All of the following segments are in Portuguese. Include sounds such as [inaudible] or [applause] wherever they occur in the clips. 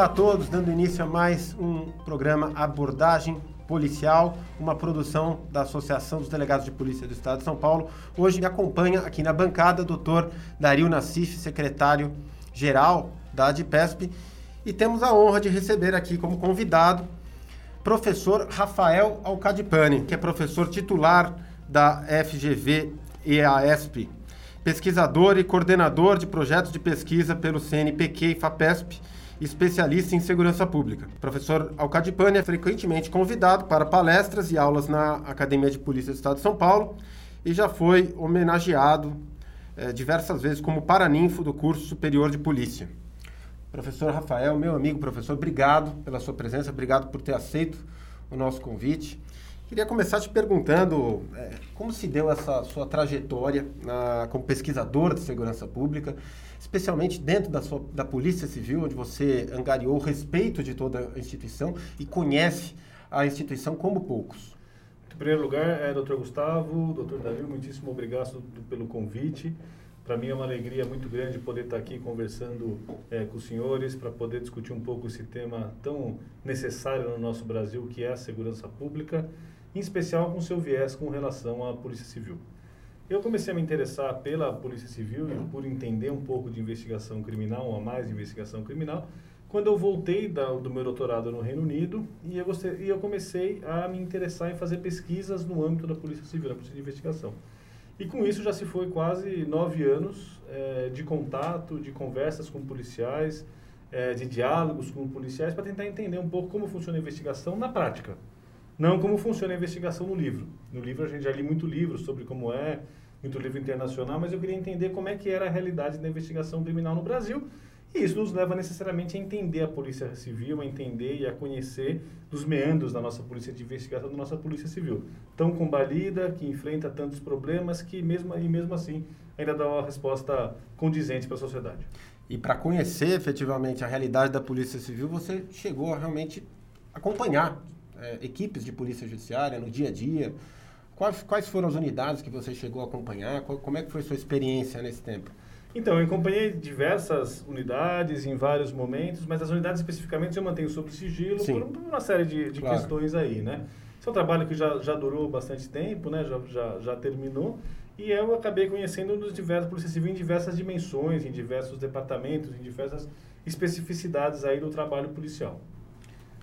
Olá a todos, dando início a mais um programa Abordagem Policial, uma produção da Associação dos Delegados de Polícia do Estado de São Paulo. Hoje me acompanha aqui na bancada o doutor Dario Nassif, secretário-geral da ADPESP, e temos a honra de receber aqui como convidado professor Rafael Alcadipani, que é professor titular da FGV EASP, pesquisador e coordenador de projetos de pesquisa pelo CNPq e FAPESP, especialista em segurança pública. O professor Alcadipani é frequentemente convidado para palestras e aulas na Academia de Polícia do Estado de São Paulo e já foi homenageado eh, diversas vezes como paraninfo do curso superior de polícia. Professor Rafael, meu amigo professor, obrigado pela sua presença, obrigado por ter aceito o nosso convite. Queria começar te perguntando é, como se deu essa sua trajetória na, como pesquisador de segurança pública, especialmente dentro da, sua, da Polícia Civil, onde você angariou o respeito de toda a instituição e conhece a instituição como poucos. Em primeiro lugar, é, doutor Gustavo, doutor Davi, muitíssimo obrigado pelo convite. Para mim é uma alegria muito grande poder estar aqui conversando é, com os senhores para poder discutir um pouco esse tema tão necessário no nosso Brasil, que é a segurança pública, em especial com seu viés com relação à Polícia Civil. Eu comecei a me interessar pela Polícia Civil e por entender um pouco de investigação criminal, a mais investigação criminal, quando eu voltei da, do meu doutorado no Reino Unido e eu, gostei, e eu comecei a me interessar em fazer pesquisas no âmbito da Polícia Civil, na Polícia de Investigação. E com isso já se foi quase nove anos é, de contato, de conversas com policiais, é, de diálogos com policiais, para tentar entender um pouco como funciona a investigação na prática. Não como funciona a investigação no livro. No livro a gente já li muito livro sobre como é, muito livro internacional, mas eu queria entender como é que era a realidade da investigação criminal no Brasil e isso nos leva necessariamente a entender a Polícia Civil, a entender e a conhecer dos meandros da nossa Polícia de Investigação, da nossa Polícia Civil. Tão combalida, que enfrenta tantos problemas, que mesmo, e mesmo assim ainda dá uma resposta condizente para a sociedade. E para conhecer efetivamente a realidade da Polícia Civil, você chegou a realmente acompanhar é, equipes de Polícia Judiciária no dia a dia. Quais, quais foram as unidades que você chegou a acompanhar? Qual, como é que foi a sua experiência nesse tempo? Então, eu acompanhei diversas unidades em vários momentos, mas as unidades especificamente eu mantenho sob sigilo por, por, uma série de, de claro. questões aí, né? Esse é um trabalho que já, já durou bastante tempo, né? Já, já, já terminou. E eu acabei conhecendo dos diversos polícia civil em diversas dimensões, em diversos departamentos, em diversas especificidades aí do trabalho policial.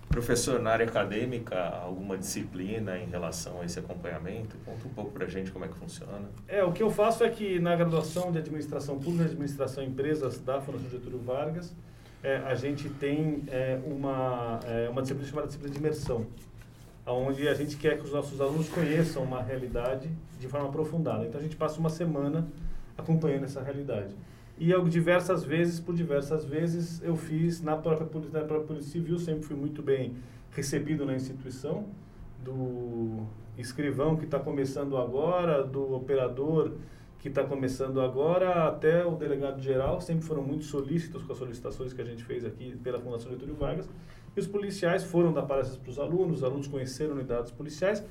Professor, na área acadêmica, alguma disciplina em relação a esse acompanhamento? Conta um pouco para a gente como é que funciona. É, o que eu faço é que na graduação de Administração Pública e Administração Empresas da Fundação Getúlio Vargas, é, a gente tem é, uma, é, uma disciplina chamada disciplina de imersão, onde a gente quer que os nossos alunos conheçam uma realidade de forma aprofundada. Então, a gente passa uma semana acompanhando essa realidade. E eu, diversas vezes, por diversas vezes, eu fiz na própria, na própria Polícia Civil, sempre fui muito bem recebido na instituição, do escrivão que está começando agora, do operador que está começando agora, até o delegado geral, sempre foram muito solícitos com as solicitações que a gente fez aqui pela Fundação Getúlio Vargas. E os policiais foram dar palestras para os alunos, os alunos conheceram unidades policiais,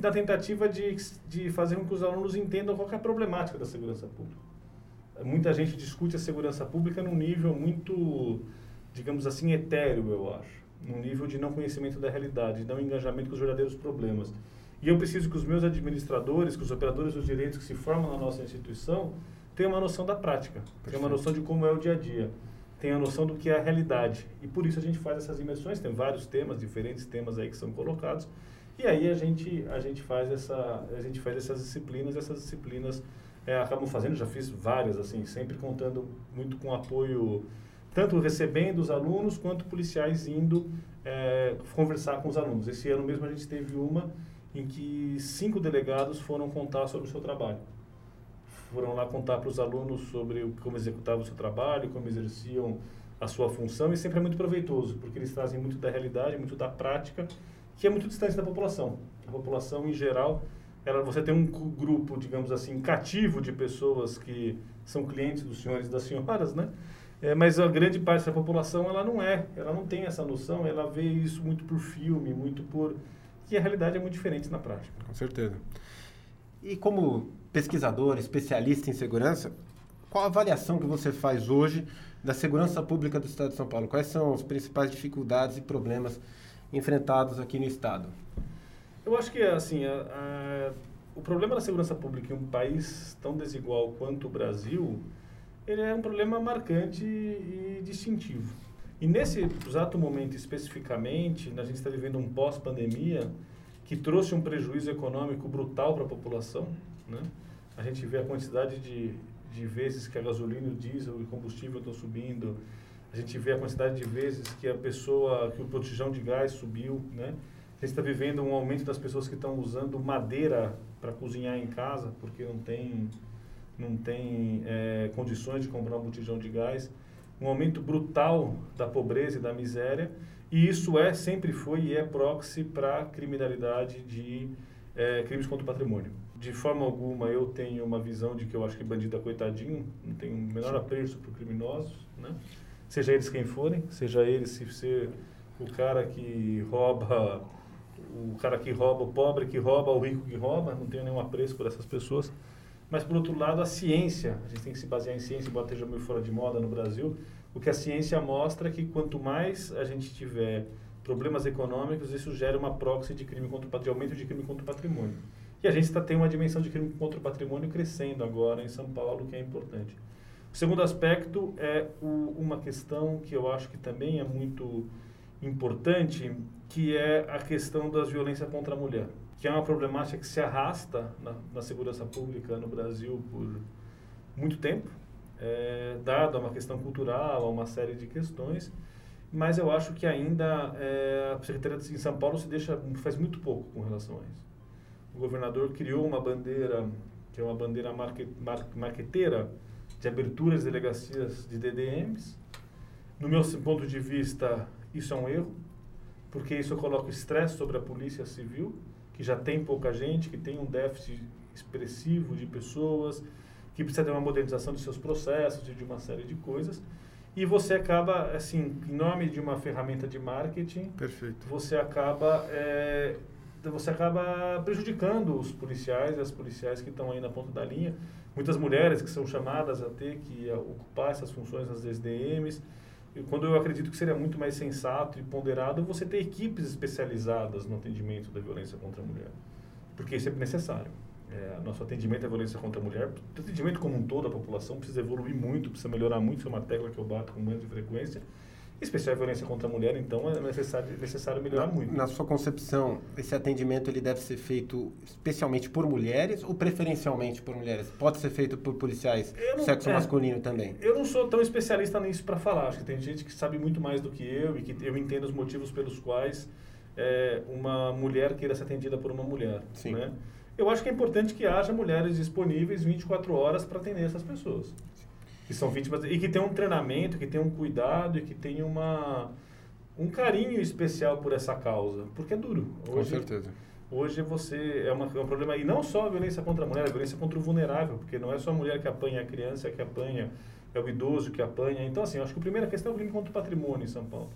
na tentativa de, de fazer com que os alunos entendam qual é a problemática da segurança pública muita gente discute a segurança pública num nível muito, digamos assim, etéreo, eu acho. Num nível de não conhecimento da realidade, de não engajamento com os verdadeiros problemas. E eu preciso que os meus administradores, que os operadores dos direitos que se formam na nossa instituição, tenham uma noção da prática, tenham uma noção de como é o dia a dia, tenham a noção do que é a realidade. E por isso a gente faz essas imersões, tem vários temas, diferentes temas aí que são colocados. E aí a gente, a gente, faz, essa, a gente faz essas disciplinas, essas disciplinas é, acabam fazendo, já fiz várias, assim, sempre contando muito com apoio, tanto recebendo os alunos, quanto policiais indo é, conversar com os alunos. Esse ano mesmo a gente teve uma em que cinco delegados foram contar sobre o seu trabalho. Foram lá contar para os alunos sobre como executavam o seu trabalho, como exerciam a sua função, e sempre é muito proveitoso, porque eles trazem muito da realidade, muito da prática, que é muito distante da população. A população, em geral, ela, você tem um grupo, digamos assim, cativo de pessoas que são clientes dos senhores e das senhoras, né? É, mas a grande parte da população, ela não é, ela não tem essa noção, ela vê isso muito por filme, muito por... E a realidade é muito diferente na prática. Com certeza. E como pesquisador, especialista em segurança, qual a avaliação que você faz hoje da segurança pública do Estado de São Paulo? Quais são as principais dificuldades e problemas enfrentados aqui no Estado? Eu acho que, assim, a, a, o problema da segurança pública em um país tão desigual quanto o Brasil, ele é um problema marcante e distintivo. E nesse exato momento especificamente, a gente está vivendo um pós-pandemia que trouxe um prejuízo econômico brutal para a população. Né? A gente vê a quantidade de, de vezes que a gasolina, o diesel e o combustível estão subindo. A gente vê a quantidade de vezes que a pessoa, que o botijão de gás subiu, né? A gente está vivendo um aumento das pessoas que estão usando madeira para cozinhar em casa, porque não tem, não tem é, condições de comprar um botijão de gás um aumento brutal da pobreza e da miséria, e isso é, sempre foi e é proxy para criminalidade de é, crimes contra o patrimônio. De forma alguma eu tenho uma visão de que eu acho que bandido é coitadinho, não tem o menor apreço para criminosos, né? seja eles quem forem, seja eles se ser o cara que rouba, o cara que rouba, o pobre que rouba, o rico que rouba, não tenho nenhum apreço por essas pessoas. Mas, por outro lado, a ciência, a gente tem que se basear em ciência, embora esteja meio fora de moda no Brasil, o que a ciência mostra é que quanto mais a gente tiver problemas econômicos, isso gera uma proxy de crime contra o de aumento de crime contra o patrimônio. E a gente está tem uma dimensão de crime contra o patrimônio crescendo agora em São Paulo, que é importante. O segundo aspecto é o, uma questão que eu acho que também é muito importante, que é a questão das violências contra a mulher que é uma problemática que se arrasta na, na segurança pública no Brasil por muito tempo, é, dado a uma questão cultural, a uma série de questões, mas eu acho que ainda é, a Secretaria de São Paulo se deixa faz muito pouco com relação a isso. O governador criou uma bandeira que é uma bandeira mar, marqueteira de abertura de delegacias de DDMs. No meu ponto de vista, isso é um erro, porque isso coloca estresse sobre a polícia civil que já tem pouca gente, que tem um déficit expressivo de pessoas, que precisa ter uma modernização de seus processos e de uma série de coisas. E você acaba, assim, em nome de uma ferramenta de marketing, Perfeito. você acaba é, você acaba prejudicando os policiais e as policiais que estão aí na ponta da linha. Muitas mulheres que são chamadas a ter que ocupar essas funções nas SDMs quando eu acredito que seria muito mais sensato e ponderado você ter equipes especializadas no atendimento da violência contra a mulher. Porque isso é necessário. É, nosso atendimento à violência contra a mulher, o atendimento como um todo, a população precisa evoluir muito, precisa melhorar muito, isso é uma tecla que eu bato com mais frequência especial a violência contra a mulher, então é necessário, necessário melhorar na, muito. Na sua concepção, esse atendimento ele deve ser feito especialmente por mulheres ou preferencialmente por mulheres? Pode ser feito por policiais não, sexo é, masculino também? Eu não sou tão especialista nisso para falar. Acho que tem gente que sabe muito mais do que eu e que eu entendo os motivos pelos quais é, uma mulher queira ser atendida por uma mulher. Sim. Né? Eu acho que é importante que haja mulheres disponíveis 24 horas para atender essas pessoas que são vítimas e que tem um treinamento, que tem um cuidado e que tem uma um carinho especial por essa causa, porque é duro. Hoje, Com certeza. Hoje você é, uma, é um problema e não só a violência contra a mulher, a violência contra o vulnerável, porque não é só a mulher que apanha, a criança que apanha, é o idoso que apanha. Então assim, acho que a primeira questão é o crime contra o patrimônio em São Paulo.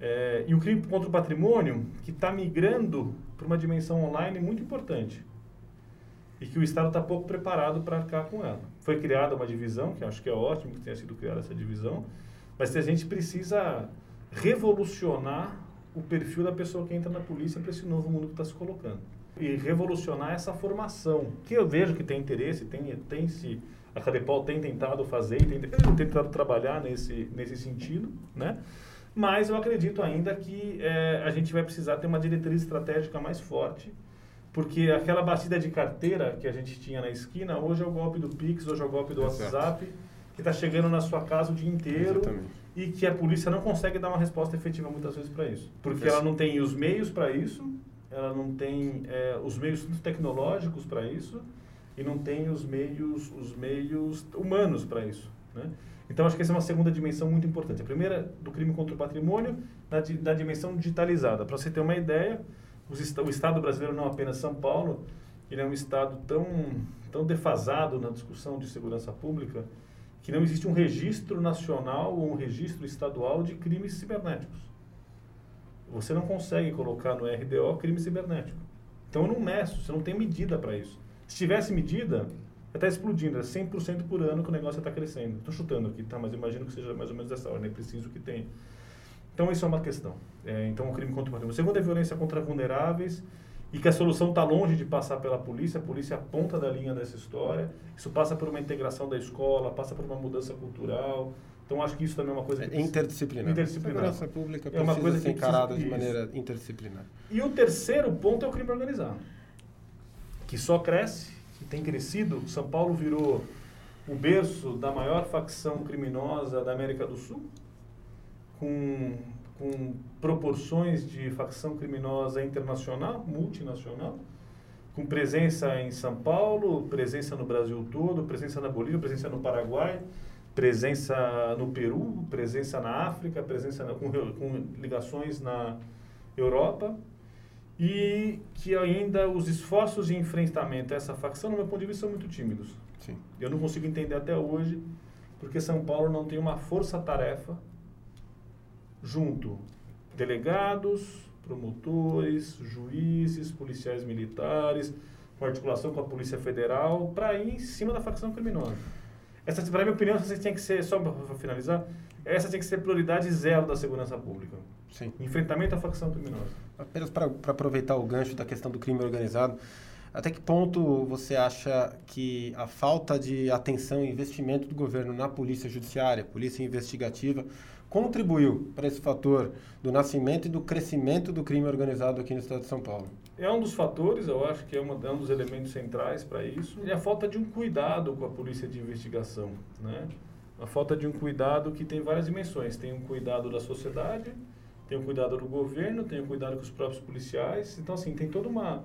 É, e o crime contra o patrimônio que está migrando para uma dimensão online muito importante e que o Estado está pouco preparado para arcar com ela. Foi criada uma divisão, que acho que é ótimo que tenha sido criada essa divisão, mas a gente precisa revolucionar o perfil da pessoa que entra na polícia para esse novo mundo que está se colocando. E revolucionar essa formação, que eu vejo que tem interesse, tem, tem se a Cadepol tem tentado fazer tem, tem tentado trabalhar nesse, nesse sentido, né? Mas eu acredito ainda que é, a gente vai precisar ter uma diretriz estratégica mais forte porque aquela batida de carteira que a gente tinha na esquina, hoje é o golpe do Pix, hoje é o golpe do Exato. WhatsApp, que está chegando na sua casa o dia inteiro Exatamente. e que a polícia não consegue dar uma resposta efetiva muitas vezes para isso. Porque ela não tem os meios para isso, ela não tem é, os meios tecnológicos para isso e não tem os meios, os meios humanos para isso. Né? Então, acho que essa é uma segunda dimensão muito importante. A primeira, do crime contra o patrimônio, na, na dimensão digitalizada. Para você ter uma ideia, o Estado brasileiro, não apenas São Paulo, ele é um Estado tão, tão defasado na discussão de segurança pública que não existe um registro nacional ou um registro estadual de crimes cibernéticos. Você não consegue colocar no RDO crime cibernético. Então eu não meço, você não tem medida para isso. Se tivesse medida, está explodindo, é 100% por ano que o negócio está crescendo. Estou chutando aqui, tá? mas imagino que seja mais ou menos dessa ordem, é preciso que tenha. Então, isso é uma questão. É, então, o crime contra o patrimônio. O segundo é violência contra vulneráveis e que a solução está longe de passar pela polícia, a polícia é a ponta da linha dessa história. Isso passa por uma integração da escola, passa por uma mudança cultural. Então, acho que isso também é uma coisa... Que é interdisciplinar. Interdisciplinar. A segurança pública é uma coisa ser encarada de maneira interdisciplinar. E o terceiro ponto é o crime organizado, que só cresce, que tem crescido. São Paulo virou o berço da maior facção criminosa da América do Sul, com, com proporções de facção criminosa internacional, multinacional, com presença em São Paulo, presença no Brasil todo, presença na Bolívia, presença no Paraguai, presença no Peru, presença na África, presença na, com, com ligações na Europa e que ainda os esforços de enfrentamento a essa facção, no meu ponto de vista, são muito tímidos. Sim. Eu não consigo entender até hoje porque São Paulo não tem uma força-tarefa junto delegados, promotores, juízes, policiais militares, com articulação com a Polícia Federal, para ir em cima da facção criminosa. Essa, para minha opinião, essa tem que ser, só para finalizar, essa tem que ser prioridade zero da segurança pública. Sim. Enfrentamento à facção criminosa. Apenas para aproveitar o gancho da questão do crime organizado, até que ponto você acha que a falta de atenção e investimento do governo na polícia judiciária, polícia investigativa, contribuiu para esse fator do nascimento e do crescimento do crime organizado aqui no estado de São Paulo? É um dos fatores, eu acho que é, uma, é um dos elementos centrais para isso, e a falta de um cuidado com a polícia de investigação, né? A falta de um cuidado que tem várias dimensões. Tem um cuidado da sociedade, tem um cuidado do governo, tem um cuidado com os próprios policiais. Então, assim, tem toda uma...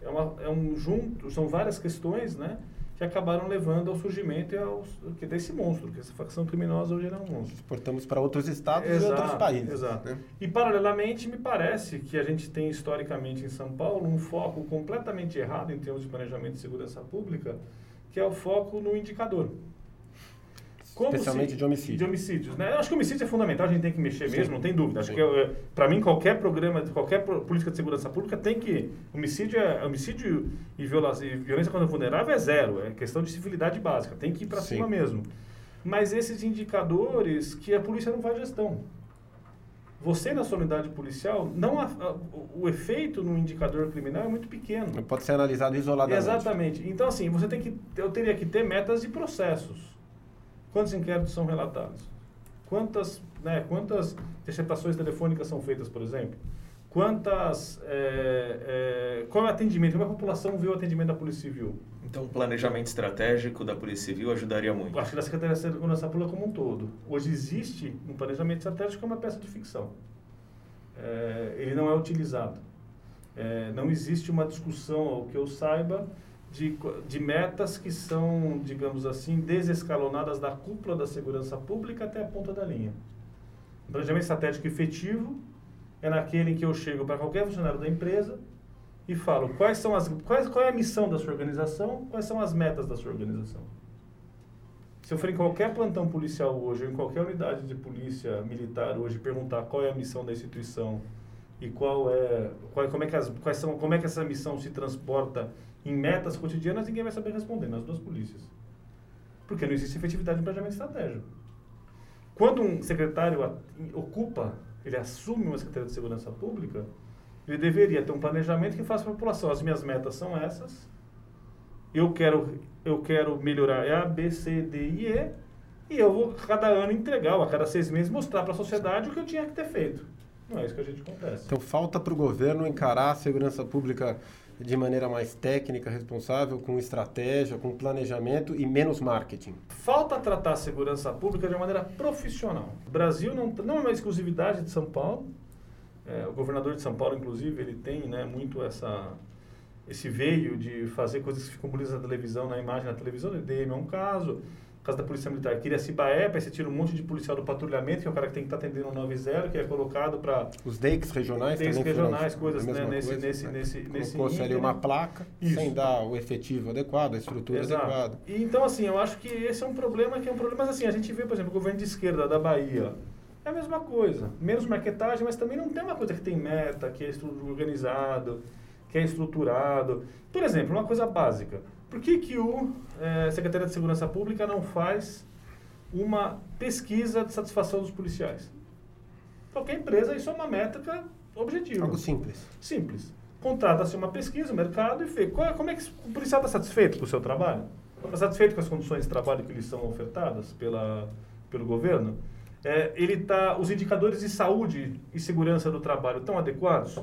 É, uma, é um junto, são várias questões, né? Que acabaram levando ao surgimento e ao, que desse monstro, que essa facção criminosa hoje é um monstro. Exportamos para outros estados exato, e outros países. Exato. Né? E, paralelamente, me parece que a gente tem, historicamente, em São Paulo, um foco completamente errado em termos de planejamento de segurança pública, que é o foco no indicador. Como Especialmente se, de homicídios. De homicídios, né? Eu acho que homicídio é fundamental, a gente tem que mexer Sim. mesmo, não tem dúvida. Acho Sim. que, é, para mim, qualquer programa, qualquer política de segurança pública tem que... Homicídio, é, homicídio e, violência, e violência contra o vulnerável é zero, é questão de civilidade básica, tem que ir para cima mesmo. Mas esses indicadores que a polícia não faz gestão. Você, na sua unidade policial, não a, a, o efeito no indicador criminal é muito pequeno. Pode ser analisado isoladamente. Exatamente. Então, assim, você tem que... Eu teria que ter metas e processos Quantos inquéritos são relatados? Quantas, né, quantas interceptações telefônicas são feitas, por exemplo? Quantas, é, é, qual é o atendimento? Como a população vê o atendimento da Polícia Civil? Então, o planejamento estratégico da Polícia Civil ajudaria muito. Acho que da Secretaria de Segurança Pública como um todo. Hoje existe um planejamento estratégico que é uma peça de ficção. É, ele não é utilizado. É, não existe uma discussão, ao que eu saiba, de, de metas que são, digamos assim, desescalonadas da cúpula da segurança pública até a ponta da linha. O planejamento estratégico efetivo é naquele em que eu chego para qualquer funcionário da empresa e falo quais são as, quais, qual é a missão da sua organização, quais são as metas da sua organização. Se eu for em qualquer plantão policial hoje, ou em qualquer unidade de polícia militar hoje, perguntar qual é a missão da instituição e qual é, qual, como, é que as, quais são, como é que essa missão se transporta em metas cotidianas, ninguém vai saber responder nas duas polícias. Porque não existe efetividade no planejamento estratégico. Quando um secretário ocupa, ele assume uma Secretaria de Segurança Pública, ele deveria ter um planejamento que faça para a população. As minhas metas são essas. Eu quero, eu quero melhorar A, B, C, D e E. E eu vou, cada ano, entregar, ou a cada seis meses, mostrar para a sociedade o que eu tinha que ter feito. Não é isso que a gente acontece. Então, falta para o governo encarar a segurança pública de maneira mais técnica, responsável, com estratégia, com planejamento e menos marketing? Falta tratar a segurança pública de uma maneira profissional. O Brasil não, não é uma exclusividade de São Paulo. É, o governador de São Paulo, inclusive, ele tem né, muito essa, esse veio de fazer coisas que ficam bonitas na televisão, na imagem da televisão. O DM é um caso caso da Polícia Militar, Piracimbaé, aí você tira um monte de policial do patrulhamento, que é o cara que tem que estar tá atendendo o 90, que é colocado para... Os DEICs regionais DEICs regionais, coisas né, nesse, coisa, nesse, né? nesse, nesse Colocou-se ali uma placa, Isso. sem dar o efetivo adequado, a estrutura Exato. adequada. E, então, assim, eu acho que esse é um problema que é um problema, mas assim, a gente vê, por exemplo, o governo de esquerda da Bahia, é a mesma coisa, menos maquetagem, mas também não tem uma coisa que tem meta, que é organizado, que é estruturado. Por exemplo, uma coisa básica. Por que, que o é, Secretaria de Segurança Pública não faz uma pesquisa de satisfação dos policiais? Qualquer empresa, isso é uma métrica objetiva. Algo simples. Simples. Contrata-se uma pesquisa, mercado, e vê qual, é, como é que o policial está satisfeito com o seu trabalho? Está satisfeito com as condições de trabalho que lhe são ofertadas pela, pelo governo? É, ele tá, os indicadores de saúde e segurança do trabalho estão adequados?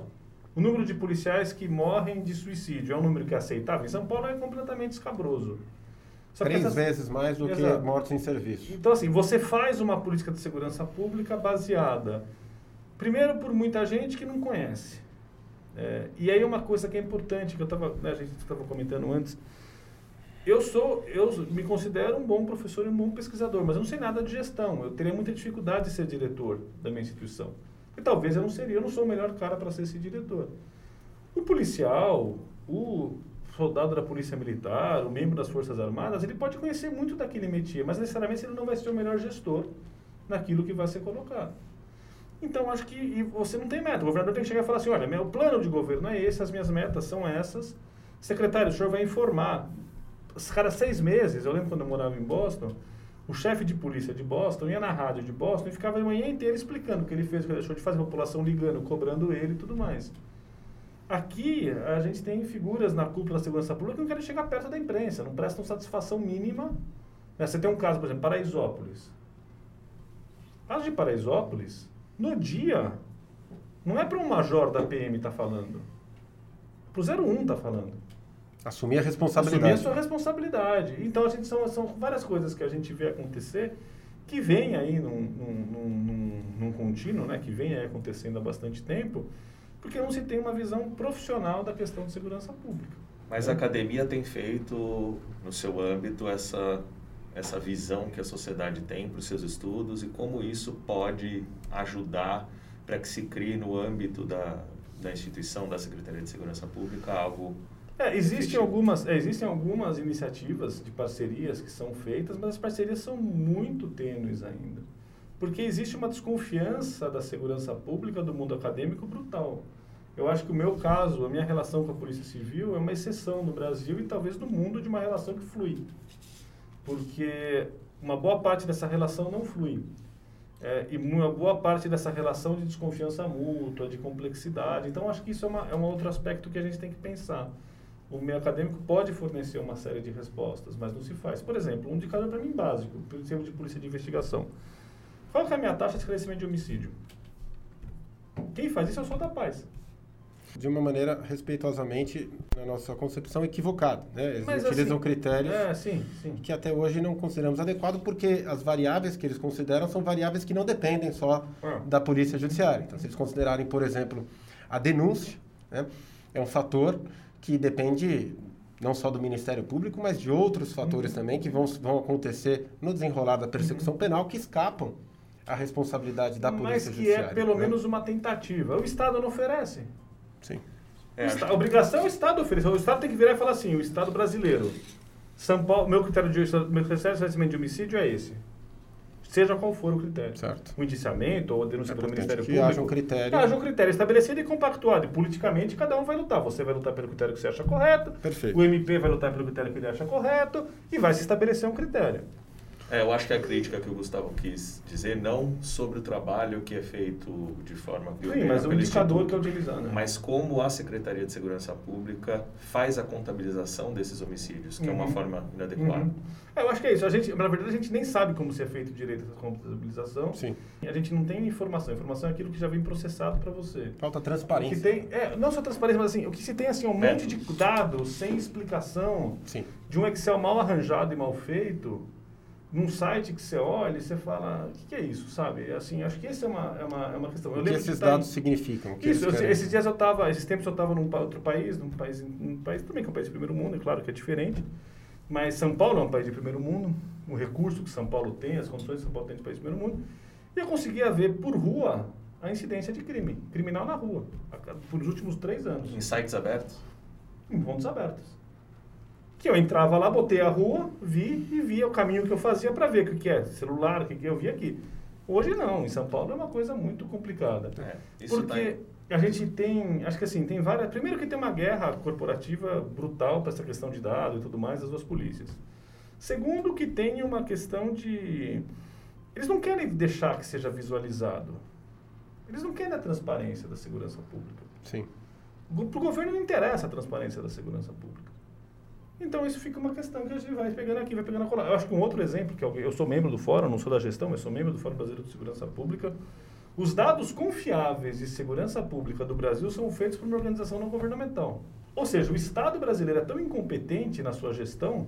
O número de policiais que morrem de suicídio é um número que é aceitável? Em São Paulo é completamente escabroso. Só Três essas... vezes mais do Exato. que mortes em serviço. Então, assim, você faz uma política de segurança pública baseada, primeiro, por muita gente que não conhece. É, e aí uma coisa que é importante, que eu tava, né, a gente estava comentando antes, eu sou, eu me considero um bom professor e um bom pesquisador, mas eu não sei nada de gestão. Eu teria muita dificuldade de ser diretor da minha instituição. E talvez eu não seria, eu não sou o melhor cara para ser esse diretor. O policial, o soldado da polícia militar, o membro das forças armadas, ele pode conhecer muito daquele métier, mas necessariamente ele não vai ser o melhor gestor naquilo que vai ser colocado. Então, acho que você não tem meta. O governador tem que chegar e falar assim, olha, meu plano de governo é esse, as minhas metas são essas. Secretário, o senhor vai informar. Os caras, seis meses, eu lembro quando eu morava em Boston, o chefe de polícia de Boston ia na rádio de Boston e ficava a manhã inteira explicando o que ele fez, o que ele deixou de fazer, a população ligando, cobrando ele e tudo mais. Aqui, a gente tem figuras na cúpula da segurança pública que não querem chegar perto da imprensa, não prestam satisfação mínima. Né? Você tem um caso, por exemplo, Paraisópolis. Caso de Paraisópolis, no dia, não é para um major da PM estar tá falando. Para o 01 está falando. Assumir a responsabilidade. Assumir a sua responsabilidade. Então, a gente, são, são várias coisas que a gente vê acontecer que vem aí num, num, num, num contínuo, né, que vem aí acontecendo há bastante tempo, porque não se tem uma visão profissional da questão de segurança pública. Mas a academia tem feito, no seu âmbito, essa, essa visão que a sociedade tem para os seus estudos e como isso pode ajudar para que se crie no âmbito da, da instituição da Secretaria de Segurança Pública algo é, existem algumas, é, existem algumas iniciativas de parcerias que são feitas, mas as parcerias são muito tênues ainda. Porque existe uma desconfiança da segurança pública do mundo acadêmico brutal. Eu acho que o meu caso, a minha relação com a Polícia Civil é uma exceção no Brasil e talvez no mundo de uma relação que flui. Porque uma boa parte dessa relação não flui. É, e uma boa parte dessa relação de desconfiança mútua, de complexidade. Então, acho que isso é, uma, é um outro aspecto que a gente tem que pensar o meio acadêmico pode fornecer uma série de respostas, mas não se faz. Por exemplo, um indicador para mim básico, em termos de polícia de investigação. Qual é a minha taxa de esclarecimento de homicídio? Quem faz isso é o Sol da Paz. De uma maneira, respeitosamente, na nossa concepção, equivocada. Né? Eles mas, utilizam assim, critérios é, sim, sim. que até hoje não consideramos adequados, porque as variáveis que eles consideram são variáveis que não dependem só ah. da polícia judiciária. Então, se eles considerarem, por exemplo, a denúncia, né, é um fator que depende não só do Ministério Público, mas de outros fatores uhum. também que vão, vão acontecer no desenrolar da persecução uhum. penal que escapam à responsabilidade da Polícia Judiciária. Mas que é pelo né? menos uma tentativa. O Estado não oferece. Sim. É, a obrigação é o Estado oferecer. O Estado tem que virar e falar assim, o Estado brasileiro, São Paulo, meu critério de, meu critério de de homicídio é esse seja qual for o critério. Certo. O indiciamento ou a denúncia é pelo Ministério que Público. haja um critério. Haja um critério estabelecido e compactuado. E politicamente cada um vai lutar. Você vai lutar pelo critério que você acha correto. Perfeito. O MP vai lutar pelo critério que ele acha correto. E vai se estabelecer um critério. É, eu acho que a crítica que o Gustavo quis dizer, não sobre o trabalho que é feito de forma Sim, mas o indicador que é utilizado. Né? Mas como a Secretaria de Segurança Pública faz a contabilização desses homicídios, que uhum. é uma uhum. forma inadequada. Uhum. É, eu acho que é isso. A gente, na verdade, a gente nem sabe como se é feito direito essa contabilização. Sim. A gente não tem informação. A informação é aquilo que já vem processado para você. Falta transparência. O que tem, é, não só transparência, mas assim, o que se tem assim, um monte de dados sem explicação, Sim. de um Excel mal arranjado e mal feito num site que você olha e você fala, o que, que, é isso, sabe? Assim, acho que essa é uma, é uma, é uma questão. Eu o que esses dados tá em... significam? isso, eu, esses dias eu estava, esses tempos eu estava num outro país, num país, num país também que é um país de primeiro mundo, é claro que é diferente, mas São Paulo é um país de primeiro mundo, o recurso que São Paulo tem, as condições que São Paulo tem de país de primeiro mundo, e eu conseguia ver por rua a incidência de crime, criminal na rua, por os últimos três anos. Em sites abertos? Em fontes abertas que eu entrava lá, botei a rua, vi e via o caminho que eu fazia para ver o que, que é, celular, o que, que eu vi aqui. Hoje não, em São Paulo é uma coisa muito complicada. É, isso porque tá a gente tem, acho que assim, tem várias. Primeiro que tem uma guerra corporativa brutal para essa questão de dados e tudo mais das duas polícias. Segundo que tem uma questão de. Eles não querem deixar que seja visualizado. Eles não querem a transparência da segurança pública. Sim. Para o governo não interessa a transparência da segurança pública. Então isso fica uma questão que a gente vai pegando aqui, vai pegando a colar. Eu acho que um outro exemplo, que eu sou membro do fórum, não sou da gestão, mas sou membro do Fórum Brasileiro de Segurança Pública. Os dados confiáveis de segurança pública do Brasil são feitos por uma organização não governamental. Ou seja, o Estado brasileiro é tão incompetente na sua gestão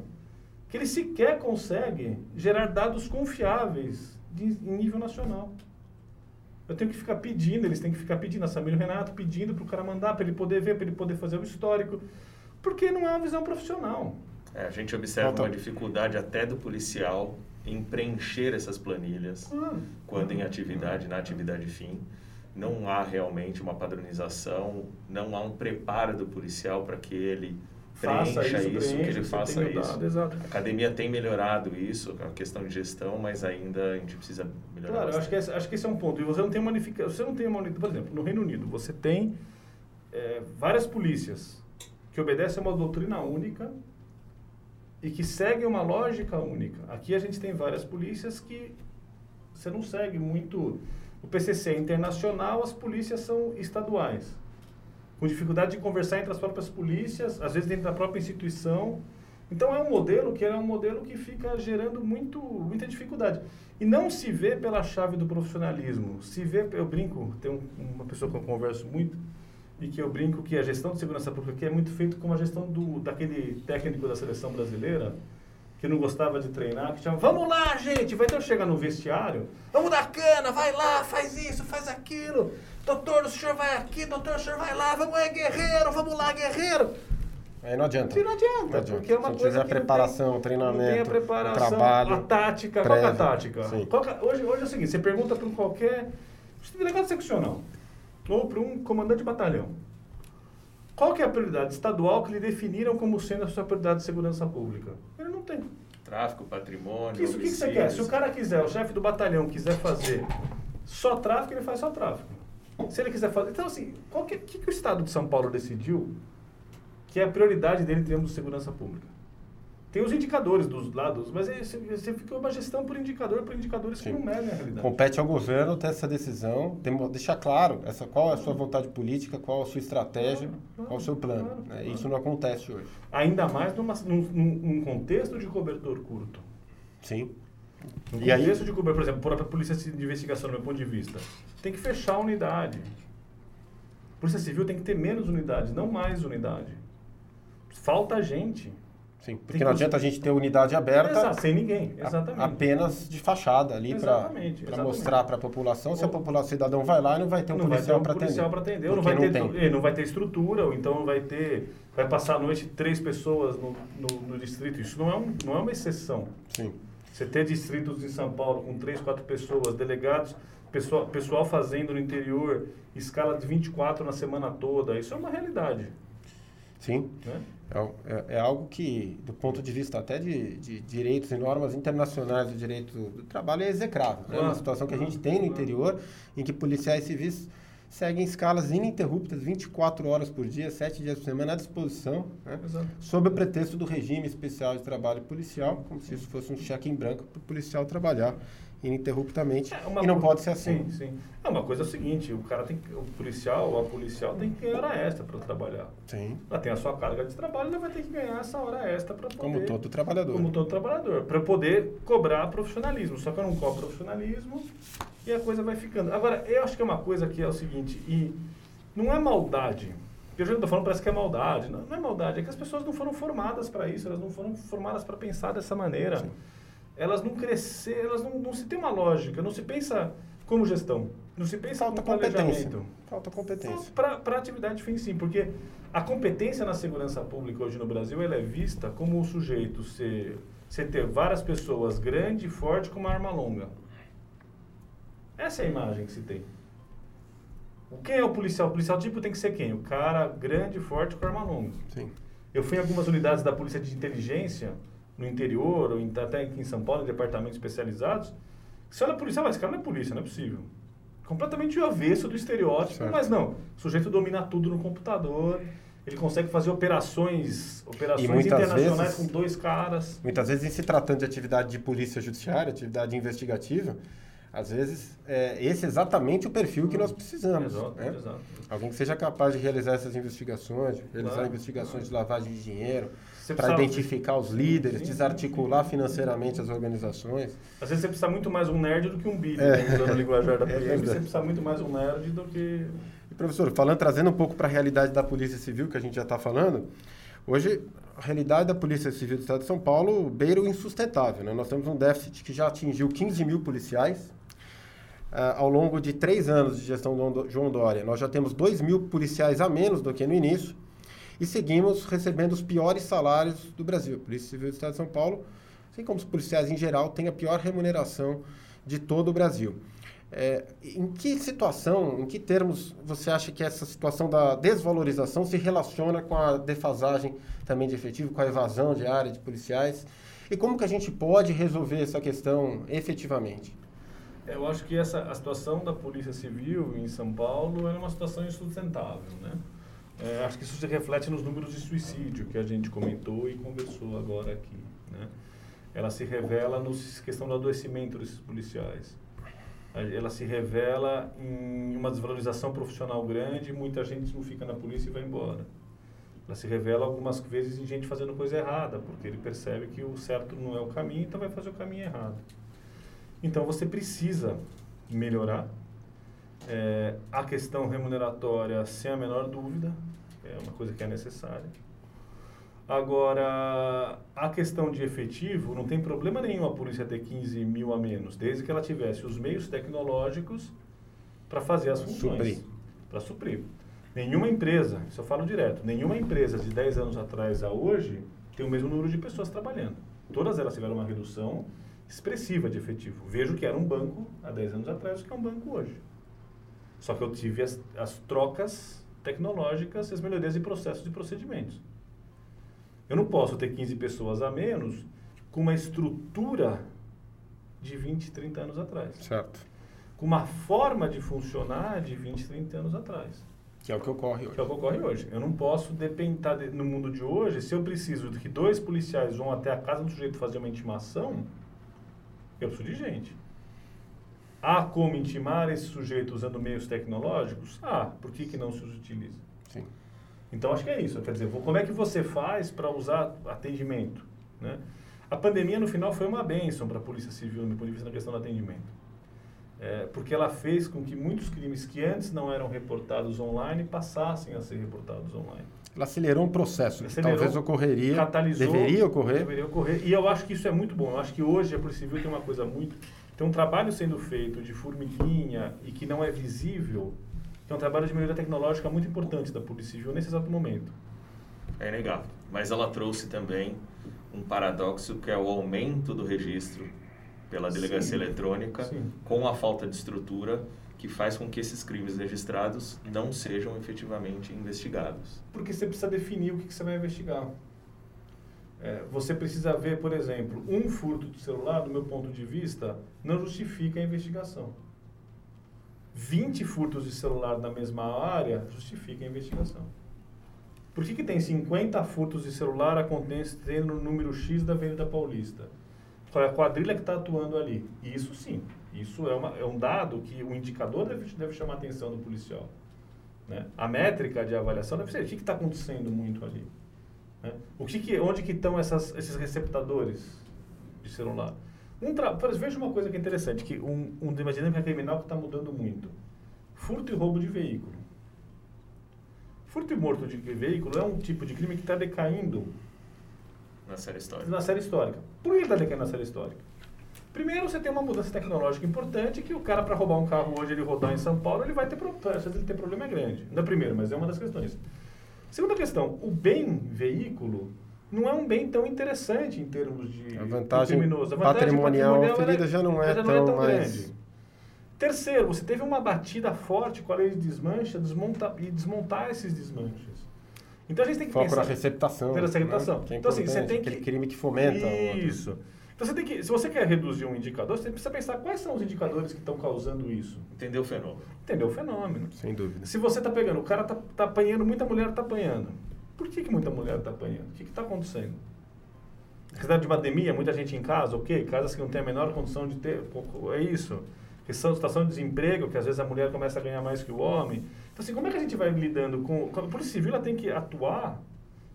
que ele sequer consegue gerar dados confiáveis de, em nível nacional. Eu tenho que ficar pedindo, eles têm que ficar pedindo, a Samir Renato pedindo para o cara mandar, para ele poder ver, para ele poder fazer o histórico, porque não é uma visão profissional. É, a gente observa uma dificuldade até do policial em preencher essas planilhas ah, quando em atividade, na atividade fim. Não há realmente uma padronização, não há um preparo do policial para que ele faça preencha isso, isso que ele faça isso. Dado, a academia tem melhorado isso, a questão de gestão, mas ainda a gente precisa melhorar. Claro, acho que, esse, acho que esse é um ponto. E você não tem uma unificação, você não tem uma por exemplo, no Reino Unido, você tem é, várias polícias que obedecem a uma doutrina única e que seguem uma lógica única. Aqui a gente tem várias polícias que você não segue muito. O PCC é internacional, as polícias são estaduais com dificuldade de conversar entre as próprias polícias, às vezes dentro da própria instituição. Então é um modelo que é um modelo que fica gerando muito, muita dificuldade. E não se vê pela chave do profissionalismo. Se vê, eu brinco, tem um, uma pessoa que eu converso muito, e que eu brinco que a gestão de segurança pública aqui é muito feito como a gestão do, daquele técnico da seleção brasileira, que não gostava de treinar, que chama, vamos lá, gente, vai então chegar no vestiário, vamos dar cana, vai lá, faz isso, faz aquilo, doutor, o senhor vai aqui, doutor, o senhor vai lá, vamos aí, guerreiro, vamos lá, guerreiro. Aí não adianta. Não adianta, não adianta. porque é uma Se coisa a preparação, tem, treinamento, tem a preparação, trabalho, a tática, prévio, qual é a tática? Qual é, hoje, hoje é o seguinte, você pergunta para qualquer delegado seccional ou para um comandante de batalhão, qual que é a prioridade estadual que lhe definiram como sendo a sua prioridade de segurança pública? Ele não tem. Tráfico, patrimônio, Isso, o que, que você quer? Se o cara quiser, o chefe do batalhão quiser fazer só tráfico, ele faz só tráfico. Se ele quiser fazer... Então, assim, o que, que, que o Estado de São Paulo decidiu que é a prioridade dele em termos de segurança pública? Tem os indicadores dos lados, mas você fica uma gestão por indicador, por indicadores Sim. que não medem a realidade. Compete ao governo ter essa decisão, ter, deixar claro essa, qual é a sua vontade política, qual a sua estratégia, claro, claro, qual o seu plano. Claro, né? Isso não acontece hoje. Ainda mais numa, num, num contexto de cobertor curto. Sim. No e contexto aí... de cobertor, por exemplo, por a polícia de investigação, do meu ponto de vista, tem que fechar a unidade. Polícia Civil tem que ter menos unidades, não mais unidade. Falta gente. Sim, porque não adianta a gente ter unidade aberta. Exato, sem ninguém, exatamente. Apenas de fachada ali para mostrar para a população. Se a população, cidadão vai lá e não vai ter um não policial para atender. atender, não vai, não, ter, não vai ter estrutura, ou então vai ter, vai passar a noite três pessoas no, no, no, distrito. Isso não é, um, não é uma exceção. Sim. Você ter distritos em São Paulo com três, quatro pessoas, delegados, pessoal, pessoal fazendo no interior, escala de 24 na semana toda, isso é uma realidade. Sim. Né? É, é, é, algo que, do ponto de vista até de, de direitos e normas internacionais do direito do trabalho, é execrável. É né? uma situação que a gente tem no interior, em que policiais civis seguem escalas ininterruptas, 24 horas por dia, 7 dias por semana, à disposição, né? sob o pretexto do regime especial de trabalho policial, como se isso fosse um cheque em branco para o policial trabalhar ininterruptamente é, e não pode ser assim. Sim, sim. É uma coisa é o seguinte, o cara tem o policial ou a policial tem que ganhar hora extra para trabalhar. Sim. Ela tem a sua carga de trabalho, ela vai ter que ganhar essa hora extra para poder Como todo trabalhador. Como todo trabalhador, para poder cobrar profissionalismo. Só que eu não cobro profissionalismo e a coisa vai ficando. Agora, eu acho que é uma coisa que é o seguinte, e não é maldade. Eu já estou falando, parece que é maldade. Não, não é maldade, é que as pessoas não foram formadas para isso, elas não foram formadas para pensar dessa maneira. Sim elas não cresceram, elas não, não se tem uma lógica, não se pensa como gestão, não se pensa Falta como planejamento. Falta competência. Para a atividade fim sim, porque a competência na segurança pública hoje no Brasil ela é vista como o sujeito ser, ser ter várias pessoas grande e forte com uma arma longa. Essa é a imagem que se tem. Quem é o policial? O policial tipo tem que ser quem? O cara grande, forte com arma longa. Sim. Eu fui em algumas unidades da polícia de inteligência no interior, ou até aqui em São Paulo, em departamentos especializados, Você olha a polícia, ah, esse cara não é polícia, não é possível. Completamente o avesso do estereótipo, Certo. mas não. O sujeito domina tudo no computador, ele consegue fazer operações, operações internacionais vezes- com dois caras. Muitas vezes, em se tratando de atividade de polícia judiciária, atividade investigativa, às vezes é esse é exatamente o perfil que nós precisamos. Exato, né? exato. Alguém que seja capaz de realizar essas investigações, realizar Claro, investigações claro. de lavagem de dinheiro, para identificar os líderes, Sim, desarticular financeiramente as organizações. Às vezes você precisa muito mais um nerd do que um bilho, É. né? usando o linguajar da [laughs] É PM, verdade. você precisa muito mais um nerd do que... E, professor, falando, trazendo um pouco para a realidade da Polícia Civil, que a gente já está falando, hoje a realidade da Polícia Civil do Estado de São Paulo beira o insustentável. Né? Nós temos um déficit que já atingiu 15 mil policiais. Ah, ao longo de três anos de gestão do João Dória, nós já temos 2 mil policiais a menos do que no início e seguimos recebendo os piores salários do Brasil. A Polícia Civil do Estado de São Paulo, assim como os policiais em geral, tem a pior remuneração de todo o Brasil. É, em que situação, em que termos você acha que essa situação da desvalorização se relaciona com a defasagem também de efetivo, com a evasão de área de policiais? E como que a gente pode resolver essa questão efetivamente? Eu acho que essa, a situação da Polícia Civil em São Paulo é uma situação insustentável, né? É, acho que isso se reflete nos números de suicídio que a gente comentou e conversou agora aqui, né? Ela se revela na questão do adoecimento desses policiais. Ela se revela em uma desvalorização profissional grande, muita gente não fica na polícia e vai embora. Ela se revela algumas vezes em gente fazendo coisa errada, porque ele percebe que o certo não é o caminho, então vai fazer o caminho errado. Então você precisa melhorar. É, a questão remuneratória, sem a menor dúvida, é uma coisa que é necessária. Agora, a questão de efetivo, não tem problema nenhum a polícia ter 15 mil a menos, desde que ela tivesse os meios tecnológicos para fazer as funções. Para suprir. Nenhuma empresa, isso eu falo direto, nenhuma empresa de 10 anos atrás a hoje tem o mesmo número de pessoas trabalhando. Todas elas tiveram uma redução expressiva de efetivo. Vejo que era um banco há 10 anos atrás, o que é um banco hoje. Só que eu tive as, as trocas tecnológicas e as melhorias de processos e procedimentos. Eu não posso ter 15 pessoas a menos com uma estrutura de 20, 30 anos atrás. Certo. Com uma forma de funcionar de 20, 30 anos atrás. Que é o que ocorre hoje. Que é o que ocorre hoje. Eu não posso depender de- no mundo de hoje, se eu preciso de que dois policiais vão até a casa do sujeito fazer uma intimação, eu preciso de gente. Há como intimar esse sujeito usando meios tecnológicos? Ah, por que, que não se os utiliza? Sim. Então acho que é isso. Quer dizer, como é que você faz para usar atendimento? Né? A pandemia no final foi uma bênção para a Polícia Civil, do meu ponto de vista, na questão do atendimento. É, porque ela fez com que muitos crimes que antes não eram reportados online passassem a ser reportados online. Ela acelerou um processo que Acelerou, talvez ocorreria, Catalisou, deveria ocorrer. Deveria ocorrer. E eu acho que isso é muito bom. Eu acho que hoje a Polícia Civil tem uma coisa muito. Tem um trabalho sendo feito de formiguinha e que não é visível, é um trabalho de melhoria tecnológica muito importante da Polícia Civil nesse exato momento. É inegável. Mas ela trouxe também um paradoxo que é o aumento do registro pela delegacia Sim. eletrônica Sim. com a falta de estrutura que faz com que esses crimes registrados não sejam efetivamente investigados. Porque você precisa definir o que você vai investigar. É, você precisa ver, por exemplo, um furto de celular, do meu ponto de vista, não justifica a investigação. 20 furtos de celular na mesma área justifica a investigação. Por que, que tem 50 furtos de celular acontecendo no número X da Avenida Paulista? Qual é a quadrilha que está atuando ali? Isso sim. Isso é, uma, é um dado que o indicador deve, deve chamar a atenção do policial. Né? A métrica de avaliação deve ser o que está acontecendo muito ali. Né? O que que, onde que estão essas, esses receptadores de celular? Um tra... Veja uma coisa que é interessante, que um, um uma dinâmica criminal que está mudando muito. Furto e roubo de veículo. Furto e morto de veículo é um tipo de crime que está decaindo Na série histórica. na série histórica. Por que está decaindo na série histórica? Primeiro, você tem uma mudança tecnológica importante que o cara, para roubar um carro hoje, ele rodar em São Paulo, ele vai ter, pro- ele ter problema é grande. Não é primeiro, mas é uma das questões. Segunda questão, o bem veículo não é um bem tão interessante em termos de A vantagem criminoso. patrimonial ela- oferida já não é já tão mais- Terceiro, você teve uma batida forte com a lei de desmancha desmonta, e desmontar esses desmanches. Então a gente tem que Foco pensar... na receptação. Pela receptação. né? É Então, assim, você tem que- aquele crime que fomenta. o. Isso. Então você tem que, se você quer reduzir um indicador, você precisa pensar quais são os indicadores que estão causando isso. Entender o fenômeno. Entender o fenômeno. Sem dúvida. Se você está pegando, o cara está tá apanhando, muita mulher está apanhando. Por que, que muita mulher está apanhando? O que está acontecendo? Cidade de pandemia, muita gente em casa, ok? Casas que não têm a menor condição de ter, é isso. Questão de situação de desemprego, que às vezes a mulher começa a ganhar mais que o homem. Então, assim, como é que a gente vai lidando com... A Polícia Civil ela tem que atuar,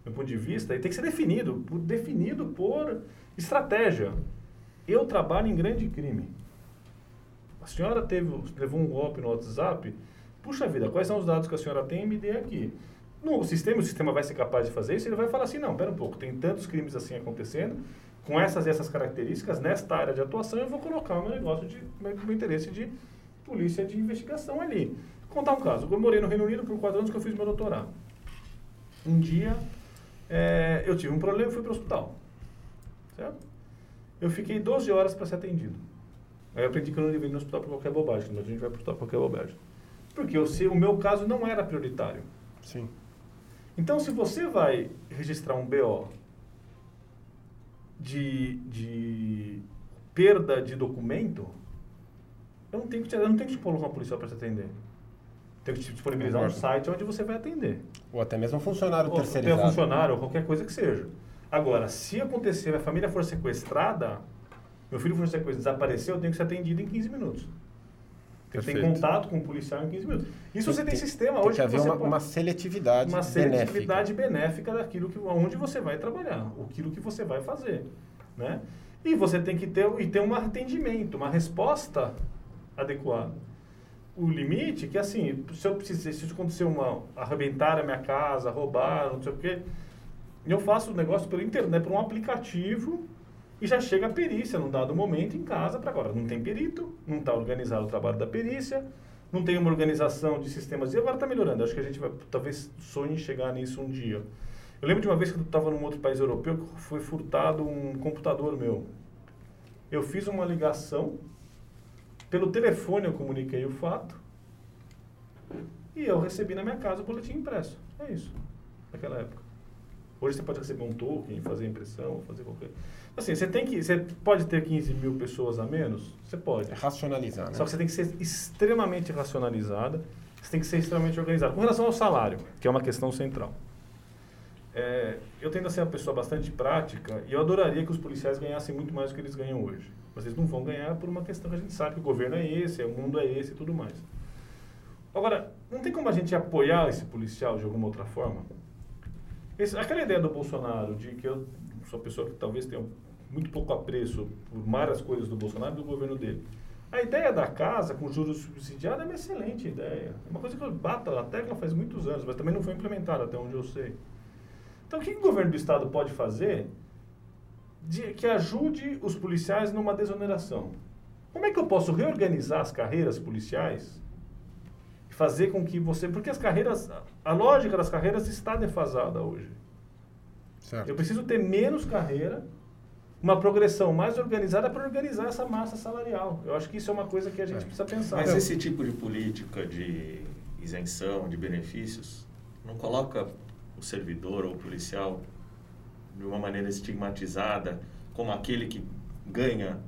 do ponto de vista, e tem que ser definido, por, definido por estratégia. Eu trabalho em grande crime. A senhora teve, levou um golpe no WhatsApp, puxa vida, quais são os dados que a senhora tem? Me dê aqui. No sistema, o sistema vai ser capaz de fazer isso, ele vai falar assim, não, pera um pouco, tem tantos crimes assim acontecendo, com essas essas características, nesta área de atuação, eu vou colocar o meu negócio de meu, meu interesse de polícia de investigação ali. Vou contar um caso. Eu morei no Reino Unido por quatro anos que eu fiz meu doutorado. Um dia, é, eu tive um problema e fui para o hospital. Certo? Eu fiquei 12 horas para ser atendido. Aí eu aprendi que eu não devia ir no hospital por qualquer bobagem, mas a gente vai para o hospital por qualquer bobagem. Porque eu, se, o meu caso não era prioritário. Sim. Então, se você vai registrar um BO de, de perda de documento, eu não tenho que te, eu não tenho que te colocar uma policial para te atender. Tenho que te disponibilizar um site onde você vai atender. Ou até mesmo um funcionário Ou terceirizado. um funcionário, ou qualquer coisa que seja. Agora, se acontecer, a família for sequestrada, meu filho for sequestrado, desapareceu, eu tenho que ser atendido em 15 minutos. Eu tenho Perfeito. contato com o policial em 15 minutos. Isso você tem, que- sistema Tem hoje que haver você uma, pode- uma seletividade uma benéfica. seletividade benéfica daquilo que onde você vai trabalhar, aquilo que você vai fazer, né? E você tem que ter e ter um atendimento, uma resposta adequada. O limite é que assim, se eu precisar, se acontecer uma arrebentar a minha casa, roubar, não sei o quê, eu faço o negócio pela internet, por um aplicativo e já chega a perícia num dado momento em casa para agora. Não tem perito, não está organizado o trabalho da perícia, não tem uma organização de sistemas. E agora está melhorando. Acho que a gente vai, talvez sonhe em chegar nisso um dia. Eu lembro de uma vez que eu estava num outro país europeu que foi furtado um computador meu. Eu fiz uma ligação, pelo telefone eu comuniquei o fato e eu recebi na minha casa o boletim impresso. É isso, naquela época. Hoje você pode receber um token, fazer impressão, fazer qualquer... Assim, você tem que... Você pode ter 15 mil pessoas a menos? Você pode. É racionalizar, né? Só que você tem que ser extremamente racionalizada, você tem que ser extremamente organizada. Com relação ao salário, que é uma questão central. É, eu tendo a ser uma pessoa bastante prática e eu adoraria que os policiais ganhassem muito mais do que eles ganham hoje. Mas eles não vão ganhar por uma questão que a gente sabe que o governo é esse, o mundo é esse e tudo mais. Agora, não tem como a gente apoiar esse policial de alguma outra forma? Esse, aquela ideia do Bolsonaro de que eu sou pessoa que talvez tenha muito pouco apreço por várias coisas do Bolsonaro e do governo dele. A ideia da casa com juros subsidiados é uma excelente ideia. É uma coisa que eu bato na tecla faz muitos anos, mas também não foi implementada até onde eu sei. Então, o que o governo do estado pode fazer de, que ajude os policiais numa desoneração? Como é que eu posso reorganizar as carreiras policiais fazer com que você... Porque as carreiras... A lógica das carreiras está defasada hoje. Certo. Eu preciso ter menos carreira, uma progressão mais organizada para organizar essa massa salarial. Eu acho que isso é uma coisa que a gente É. precisa pensar. Mas esse tipo de política de isenção de benefícios não coloca o servidor ou o policial de uma maneira estigmatizada como aquele que ganha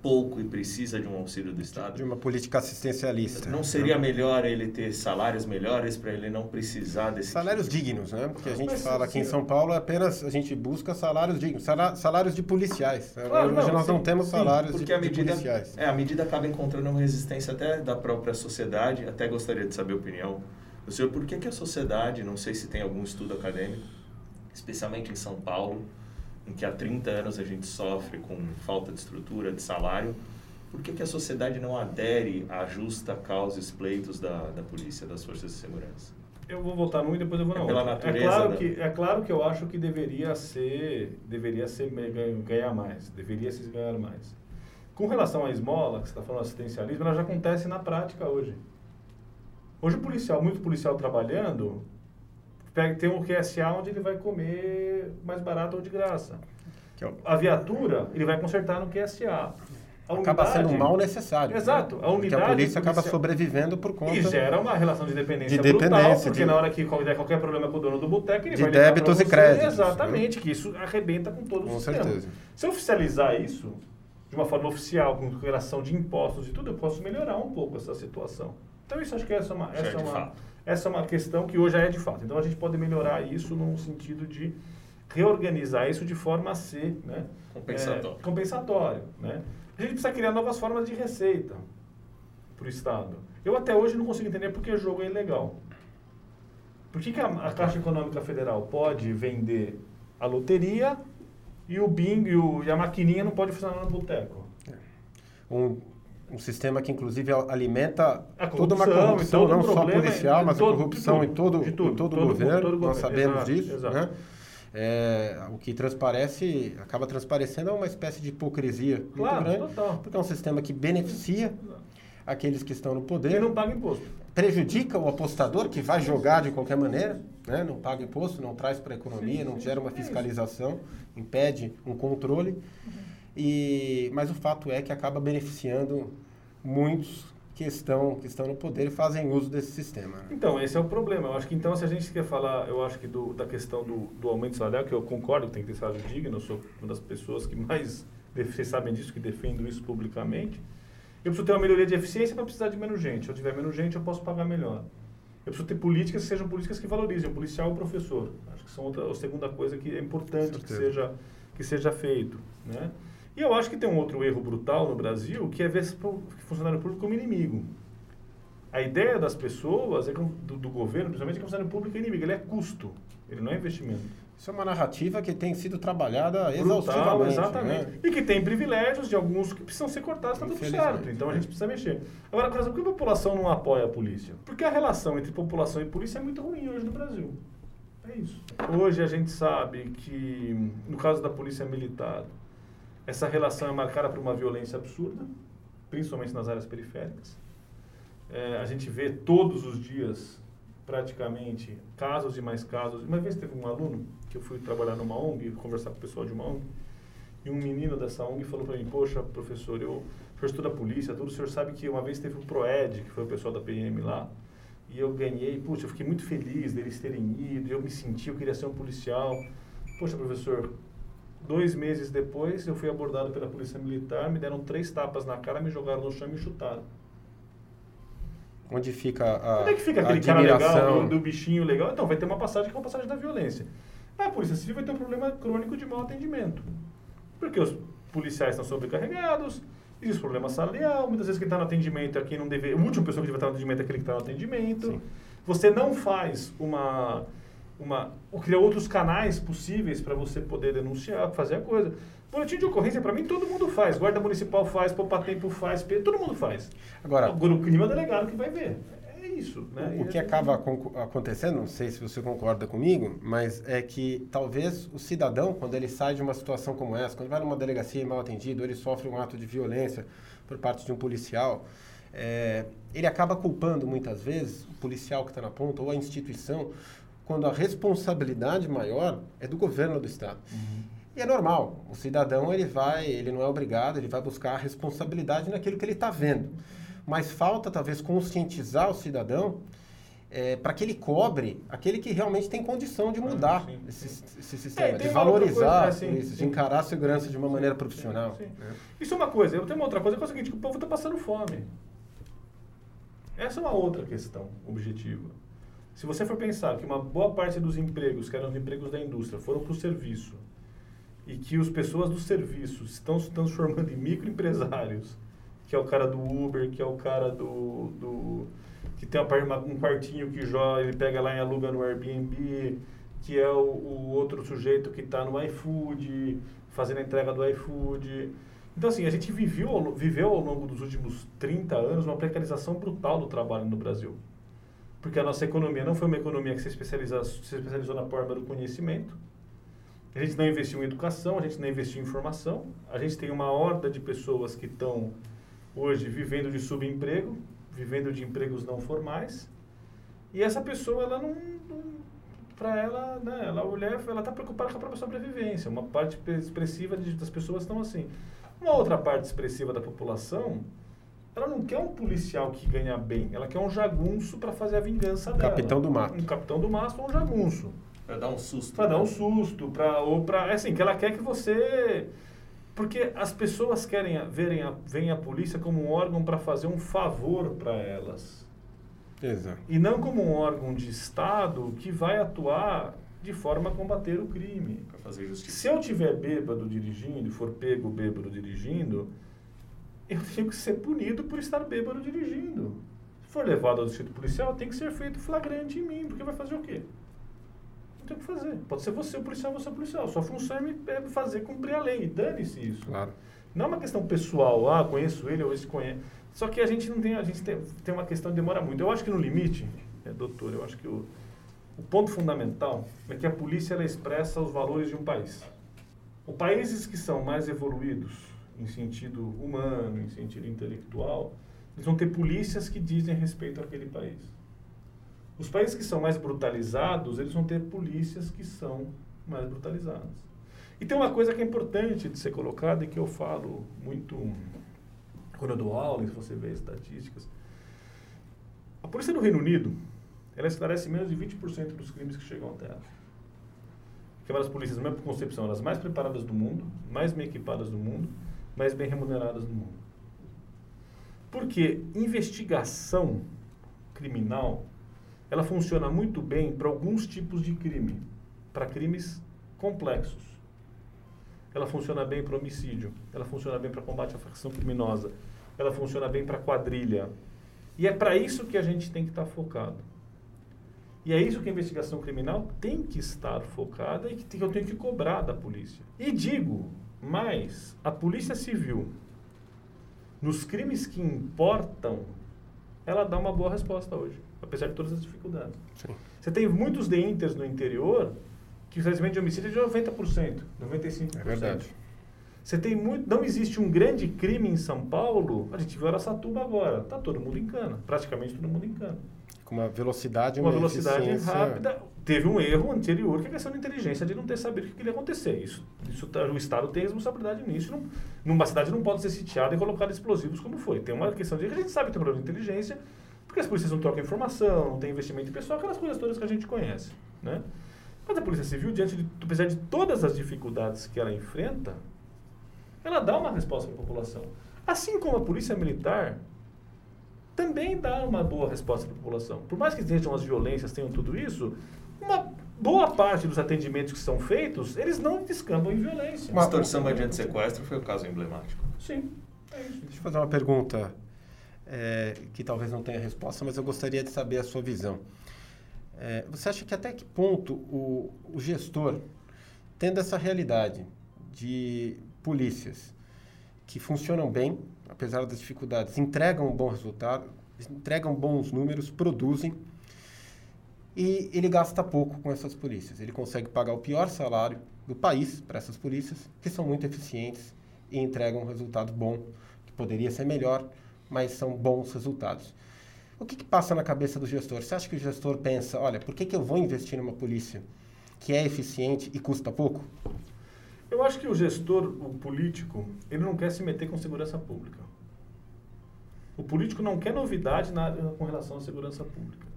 pouco e precisa de um auxílio do Estado? De uma política assistencialista. Não seria melhor ele ter salários melhores para ele não precisar desse Salários tipo de- dignos, né? Porque a gente Mas, fala aqui em sim. São Paulo, é apenas a gente busca salários dignos, salários de policiais. Claro, Hoje não, nós não sim, temos sim, salários de, Porque a de medida, policiais. é, a medida acaba encontrando uma resistência até da própria sociedade. Até gostaria de saber a opinião do senhor. Por que, que a sociedade, não sei se tem algum estudo acadêmico, especialmente em São Paulo, em que há 30 anos a gente sofre com falta de estrutura, de salário, por que, que a sociedade não adere à justa causa e os pleitos da, da polícia, das forças de segurança? Eu vou votar num e depois eu vou na É pela outra. natureza, é claro né? que é claro que eu acho que deveria ser deveria ser ganhar mais, deveria se ganhar mais. Com relação à esmola, que você está falando assistencialismo, ela já acontece na prática hoje. Hoje o policial, muito policial trabalhando, pega, tem um QSA onde ele vai comer mais barato ou de graça. É A viatura, ele vai consertar no QSA. acaba sendo um mal necessário. Né? Exato. Né? A unidade porque a polícia acaba sobrevivendo por conta... E gera uma relação de dependência, de dependência brutal, porque de... na hora que der qualquer problema com o dono do boteco, ele de vai débitos e créditos. Exatamente, né? que isso arrebenta com todo com o sistema. Certeza. Se eu oficializar isso de uma forma oficial, com relação de impostos e tudo, eu posso melhorar um pouco essa situação. Então isso acho que essa é uma, essa é uma, essa é uma questão que hoje é de fato. Então a gente pode melhorar isso num sentido de reorganizar isso de forma a ser né, compensatório. É, compensatório né? A gente precisa criar novas formas de receita para o Estado. Eu até hoje não consigo entender porque o jogo é ilegal. Por que, que a, a Caixa Econômica Federal pode vender a loteria e o bingo e, o, e a maquininha não pode funcionar no boteco? Um, um sistema que inclusive alimenta toda uma corrupção, não só policial, mas todo, a corrupção em todo, tudo, em todo, todo o governo, todo nós sabemos exato, disso. Exato. Né? É, o que transparece, acaba transparecendo é uma espécie de hipocrisia claro, muito grande, total. porque é um sistema que beneficia aqueles que estão no poder. E não paga imposto. Prejudica o apostador que vai jogar de qualquer maneira, né? não paga imposto, não traz para a economia, sim, não gera uma fiscalização, impede um controle. E, mas o fato é que acaba beneficiando muitos que estão, que estão no poder e fazem uso desse sistema. Né? Então, esse é o problema. Eu acho que, então, se a gente quer falar, eu acho que do, da questão do, do aumento salarial, que eu concordo que tem que ter salário digno, eu sou uma das pessoas que mais, [laughs] vocês sabem disso, que defendo isso publicamente. Eu preciso ter uma melhoria de eficiência para precisar de menos gente. Se eu tiver menos gente, eu posso pagar melhor. Eu preciso ter políticas que sejam políticas que valorizem o policial e o professor. Acho que são outra, a segunda coisa que é importante que seja, que seja feito. Né? E eu acho que tem um outro erro brutal no Brasil, que é ver funcionário público como inimigo. A ideia das pessoas, é que, do, do, governo, principalmente, é que o funcionário público é inimigo. Ele é custo, ele não é investimento. Isso é uma narrativa que tem sido trabalhada Brutal, exaustivamente. exatamente. Né? E que tem privilégios de alguns que precisam ser cortados, está tudo certo. Então a gente precisa mexer. Agora, por que a população não apoia a polícia? Porque a relação entre população e polícia é muito ruim hoje no Brasil. É isso. Hoje a gente sabe que, no caso da polícia militar, essa relação é marcada por uma violência absurda, principalmente nas áreas periféricas. É, a gente vê todos os dias, praticamente, casos e mais casos. Uma vez teve um aluno que eu fui trabalhar numa ONG, conversar com o pessoal de uma ONG, e um menino dessa ONG falou para mim: Poxa, professor, eu, o senhor estuda polícia, tudo, o senhor sabe que uma vez teve o PROED, que foi o pessoal da PM lá, e eu ganhei, puxa, eu fiquei muito feliz deles terem ido, eu me senti, eu queria ser um policial. Poxa, professor, Dois meses depois, eu fui abordado pela polícia militar, me deram três tapas na cara, me jogaram no chão e me chutaram. Onde fica a Onde é que fica aquele cara legal, do, do, bichinho legal? Então, vai ter uma passagem que é uma passagem da violência. A polícia civil vai ter um problema crônico de mau atendimento. Porque os policiais estão sobrecarregados, existe problema salarial, muitas vezes quem está no atendimento é quem não deve... A última pessoa que deve estar no atendimento é aquele que está no atendimento. Sim. Você não faz uma uma, criar outros canais possíveis para você poder denunciar, fazer a coisa. Boletim de ocorrência, para mim, todo mundo faz. Guarda Municipal faz, Poupa Tempo faz, todo mundo faz. Agora, Agora o crime é o delegado que vai ver. É isso. Né? O, o que acaba acontecendo, não sei se você concorda comigo, mas é que talvez o cidadão, quando ele sai de uma situação como essa, quando vai numa delegacia mal atendido, ele sofre um ato de violência por parte de um policial, é, ele acaba culpando muitas vezes o policial que está na ponta ou a instituição quando a responsabilidade maior é do governo do estado. Uhum. E é normal, o cidadão ele vai, ele não é obrigado, ele vai buscar a responsabilidade naquilo que ele está vendo. Mas falta talvez conscientizar o cidadão é, para que ele cobre aquele que realmente tem condição de mudar sim, esse, sim. esse, sistema, é, de valorizar coisa, é, isso, de encarar a segurança de uma maneira profissional. Isso é uma coisa. Eu tenho uma outra coisa que é o seguinte, que o povo está passando fome. Essa é uma outra questão objetiva. Se você for pensar que uma boa parte dos empregos, que eram os empregos da indústria, foram para o serviço, e que as pessoas do serviço estão se transformando [laughs] em microempresários, que é o cara do Uber, que é o cara do... do que tem uma, um quartinho que joga, ele pega lá e aluga no Airbnb, que é o, o outro sujeito que está no iFood, fazendo a entrega do iFood. Então, assim, a gente viveu, viveu ao longo dos últimos 30 anos uma precarização brutal do trabalho no Brasil porque a nossa economia não foi uma economia que se especializou, se especializou na forma do conhecimento. A gente não investiu em educação, a gente não investiu em informação. A gente tem uma horda de pessoas que estão hoje vivendo de subemprego, vivendo de empregos não formais. E essa pessoa, ela não, não para ela, né, ela mulher, ela está preocupada com a própria sobrevivência. Uma parte expressiva das pessoas estão assim. Uma outra parte expressiva da população, ela não quer um policial que ganha bem, ela quer um jagunço para fazer a vingança dela. Capitão do mato. Um capitão do mato ou um jagunço. Para dar um susto. Para dar um susto, para ou para, é assim, que ela quer que você porque as pessoas querem verem a, veem a polícia como um órgão para fazer um favor para elas. Exato. E não como um órgão de Estado que vai atuar de forma a combater o crime. Para fazer justiça. Se eu tiver bêbado dirigindo e for pego bêbado dirigindo, eu tenho que ser punido por estar bêbado dirigindo. Se for levado ao distrito policial, tem que ser feito flagrante em mim, porque vai fazer o quê? tem o que fazer. Pode ser você o policial, você o policial. Sua função é fazer cumprir a lei. Dane-se isso. Claro. Não é uma questão pessoal, ah, conheço ele ou esse conhece. Só que a gente não tem, a gente tem, tem uma questão que demora muito. Eu acho que no limite, é, doutor, eu acho que o, o ponto fundamental é que a polícia ela expressa os valores de um país. Os países que são mais evoluídos em sentido humano, em sentido intelectual, eles vão ter polícias que dizem respeito àquele país. Os países que são mais brutalizados, eles vão ter polícias que são mais brutalizadas. E tem uma coisa que é importante de ser colocada e que eu falo muito quando eu dou aula, se você vê estatísticas. A polícia do Reino Unido, ela esclarece menos de 20% dos crimes que chegam até ela. Que é uma das polícias, mesmo por concepção, as mais preparadas do mundo, mais bem equipadas do mundo, mais bem remuneradas do mundo. Porque investigação criminal ela funciona muito bem para alguns tipos de crime, para crimes complexos. Ela funciona bem para homicídio, ela funciona bem para combate à facção criminosa, ela funciona bem para quadrilha. E é para isso que a gente tem que estar tá focado. E é isso que a investigação criminal tem que estar focada e que eu tenho que cobrar da polícia. E digo mais, a polícia civil, nos crimes que importam, ela dá uma boa resposta hoje apesar de todas as dificuldades. Sim. Você tem muitos de Inters no interior que o crescimento de homicídio é de 90%, 95%. É verdade. Você tem muito, não existe um grande crime em São Paulo, a gente viu Aracatuba agora, tá todo mundo em cana, praticamente todo mundo em cana. Com uma velocidade uma, uma velocidade rápida. Teve um erro anterior que é questão da inteligência de não ter sabido o que ia acontecer. Isso, isso tá, o Estado tem responsabilidade nisso. Não, numa cidade não pode ser sitiada e colocar explosivos como foi. Tem uma questão de que a gente sabe que tem problema de inteligência, porque as polícias não trocam informação, não tem investimento pessoal, aquelas coisas todas que a gente conhece. Né? Mas a Polícia Civil, diante de, apesar de todas as dificuldades que ela enfrenta, ela dá uma resposta para a população. Assim como a Polícia Militar também dá uma boa resposta para a população. Por mais que sejam as violências, tenham tudo isso, uma boa parte dos atendimentos que são feitos, eles não descambam em violência. Uma extorsão mediante sequestro foi o caso emblemático. Sim. É isso. Deixa eu fazer uma pergunta é, que talvez não tenha resposta, mas eu gostaria de saber a sua visão. É, você acha que até que ponto o, o gestor, tendo essa realidade de polícias que funcionam bem, apesar das dificuldades, entregam um bom resultado, entregam bons números, produzem, e ele gasta pouco com essas polícias. Ele consegue pagar o pior salário do país para essas polícias, que são muito eficientes e entregam um resultado bom, que poderia ser melhor, mas são bons resultados. O que, que, passa na cabeça do gestor? Você acha que o gestor pensa, olha, por que, que eu vou investir numa polícia que é eficiente e custa pouco? Eu acho que o gestor, o político, ele não quer se meter com segurança pública. O político não quer novidade na, com relação à segurança pública.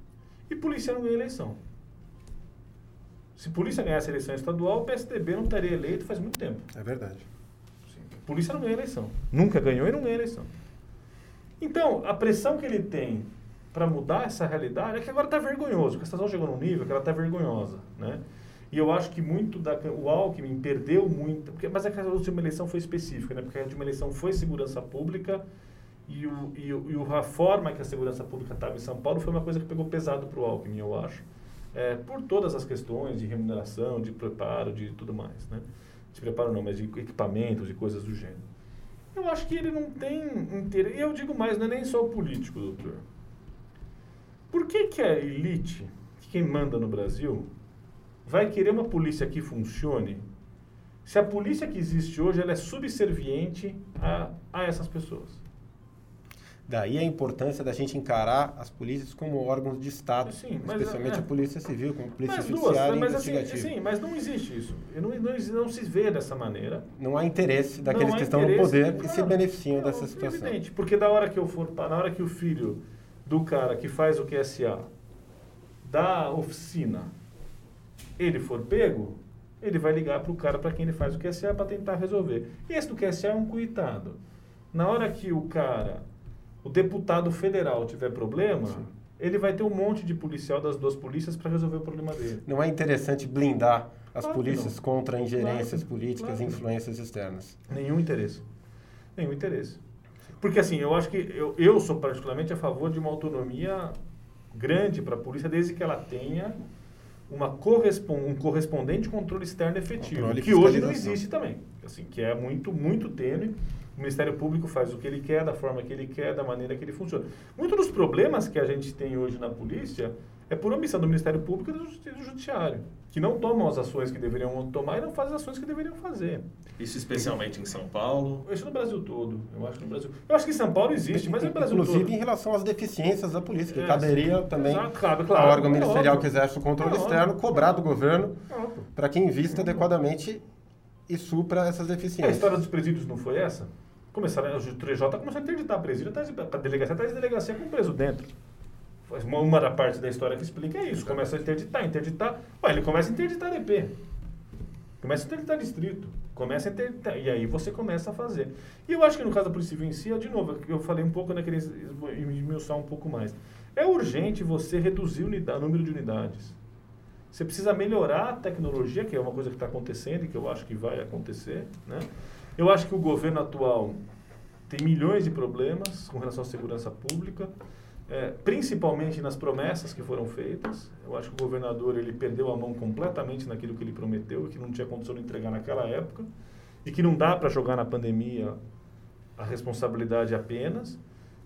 E polícia não ganha eleição. Se polícia ganhasse a eleição estadual, o PSDB não estaria eleito faz muito tempo. É verdade. Sim. Polícia não ganha eleição. Nunca ganhou e não ganha eleição. Então, a pressão que ele tem para mudar essa realidade é que agora está vergonhoso, a situação chegou num nível que ela está vergonhosa, né? E eu acho que muito da o Alckmin perdeu muito, porque mas é a última eleição foi específica, né? Porque a última eleição foi segurança pública e, o, e, o, e a forma que a segurança pública estava em São Paulo foi uma coisa que pegou pesado para o Alckmin, eu acho, é, por todas as questões de remuneração, de preparo, de tudo mais, né? De preparo não, mas de equipamentos e coisas do gênero. Eu acho que ele não tem interesse. Eu digo mais, não é nem só o político, doutor. Por que, que a elite, quem manda no Brasil, vai querer uma polícia que funcione se a polícia que existe hoje ela é subserviente a, a essas pessoas? Daí a importância da gente encarar as polícias como órgãos de Estado, Sim, especialmente é. a Polícia Civil, como Polícia Mas Judiciária duas, e mas assim, Investigativa. sim, mas não existe isso. Não, não, não se vê dessa maneira. Não há interesse daqueles há que estão no poder e claro, se beneficiam não, dessa situação. Evidente, porque da hora que eu for, na hora que o filho do cara que faz o QSA da oficina, ele for pego, ele vai ligar para o cara para quem ele faz o QSA para tentar resolver. E esse do QSA é um coitado. Na hora que o cara, o deputado federal tiver problema, ele vai ter um monte de policial das duas polícias para resolver o problema dele. Não é interessante blindar as Claro polícias contra ingerências Claro políticas claro e influências externas. Nenhum interesse. Nenhum interesse. Porque assim, eu acho que eu, eu sou particularmente a favor de uma autonomia grande para a polícia, desde que ela tenha uma correspon um correspondente controle externo efetivo, Controle que hoje não existe também. Assim, que é muito, muito tênue. O Ministério Público faz o que ele quer, da forma que ele quer, da maneira que ele funciona. Muitos dos problemas que a gente tem hoje na polícia é por omissão do Ministério Público e do Judi- do Judiciário, que não tomam as ações que deveriam tomar e não fazem as ações que deveriam fazer. Isso especialmente em São Paulo. Isso no Brasil todo, eu acho que no Brasil. Eu acho que em São Paulo existe, mas no Brasil Inclusive todo. em relação às deficiências da polícia, que É, caberia sim. também Exato, ao claro, órgão é ministerial óbvio. que exerce o controle É externo óbvio. cobrar do governo para que invista adequadamente e supra essas A deficiências. história dos presídios não foi essa? Começaram, o 3J começou a interditar presídio, de- a delegacia atrás de delegacia com preso dentro. Uma, uma da parte da história que explica é isso. Começa a interditar, interditar. Ué, ele começa a interditar DP. Começa a interditar distrito. Começa a interditar. E aí você começa a fazer. E eu acho que no caso da Polícia Civil em si, ó, de novo, eu falei um pouco, né, queria esmiuçar um pouco mais. É urgente você reduzir o número de unidades. Você precisa melhorar a tecnologia, que é uma coisa que está acontecendo e que eu acho que vai acontecer. Né? Eu acho que o governo atual tem milhões de problemas com relação à segurança pública, é, principalmente nas promessas que foram feitas. Eu acho que o governador ele perdeu a mão completamente naquilo que ele prometeu que não tinha condição de entregar naquela época e que não dá para jogar na pandemia a responsabilidade apenas.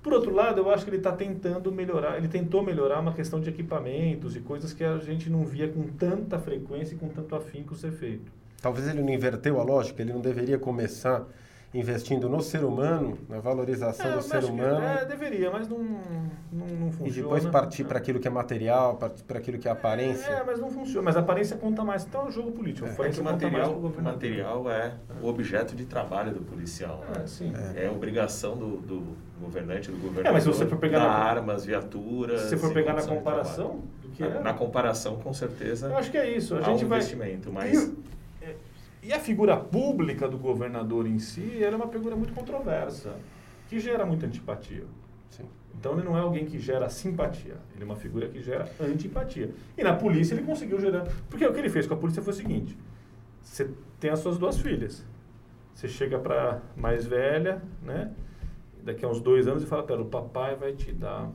Por outro lado, eu acho que ele está tentando melhorar, ele tentou melhorar uma questão de equipamentos e coisas que a gente não via com tanta frequência e com tanto afinco ser feito. Talvez ele não inverteu a lógica, ele não deveria começar investindo no ser humano, na valorização do mas ser acho que- humano, é, deveria, mas não, não, não funciona. e depois partir para aquilo que é material, partir para aquilo que é aparência. É, mas não funciona. Mas a aparência conta mais. Então é um jogo político. A É que o material, o material é o objeto de trabalho do policial. né? É, sim. É obrigação do, do governante, do governador, É, mas se você for pegar dar na- armas, viaturas... Se você for pegar na comparação do Na- é. Na comparação, com certeza, Eu acho que é isso. A gente um vai. investimento, mas... E, é, e a figura pública do governador em si, ela é uma figura muito controversa, que gera muita antipatia. Sim. Então ele não é alguém que gera simpatia, ele é uma figura que gera antipatia. E na polícia ele conseguiu gerar. Porque o que ele fez com a polícia foi o seguinte: você tem as suas duas filhas. Você chega para mais velha, né? Daqui a uns dois anos e fala: Pera, o papai vai te dar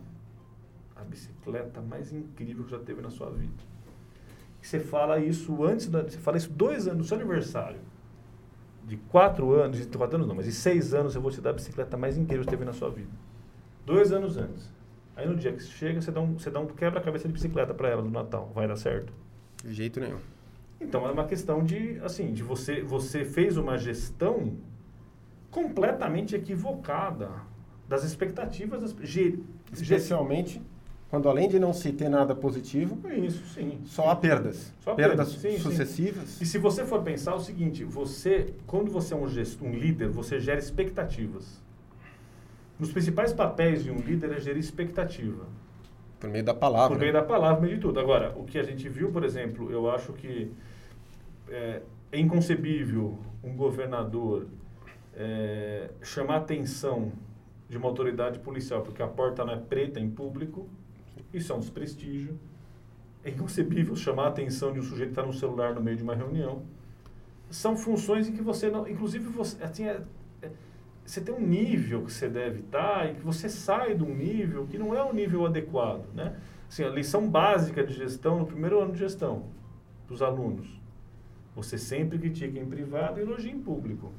a bicicleta mais incrível que já teve na sua vida. Você fala isso antes, da, você fala isso dois anos, no seu aniversário. De quatro anos, de quatro anos não, mas de seis anos eu vou te dar a bicicleta mais incrível que teve na sua vida. Dois anos antes. Aí no dia que chega, você dá um, você dá um quebra-cabeça de bicicleta para ela no Natal. Vai dar certo? De jeito nenhum. Então é uma questão de, assim, de você, você fez uma gestão completamente equivocada das expectativas das ge- Especialmente quando além de não se ter nada positivo, Isso, sim. só há perdas. Só perdas perdas, sim, sim. sucessivas. E se você for pensar o seguinte, você, quando você é um, gesto, um líder, você gera expectativas. Nos principais papéis de um líder é gerir expectativa. Por meio da palavra. Por meio da palavra, por meio de tudo. Agora, o que a gente viu, por exemplo, eu acho que é, é inconcebível um governador é, chamar a atenção de uma autoridade policial porque a porta não é preta em público. Isso é um desprestígio. É inconcebível chamar a atenção de um sujeito que está no celular no meio de uma reunião. São funções em que você não. Inclusive, você, assim, é- é- você tem um nível que você deve estar e que você sai de um nível que não é o nível adequado. Né? Assim, a lição básica de gestão, no primeiro ano de gestão, dos alunos. Você sempre critica em privado e elogia em público.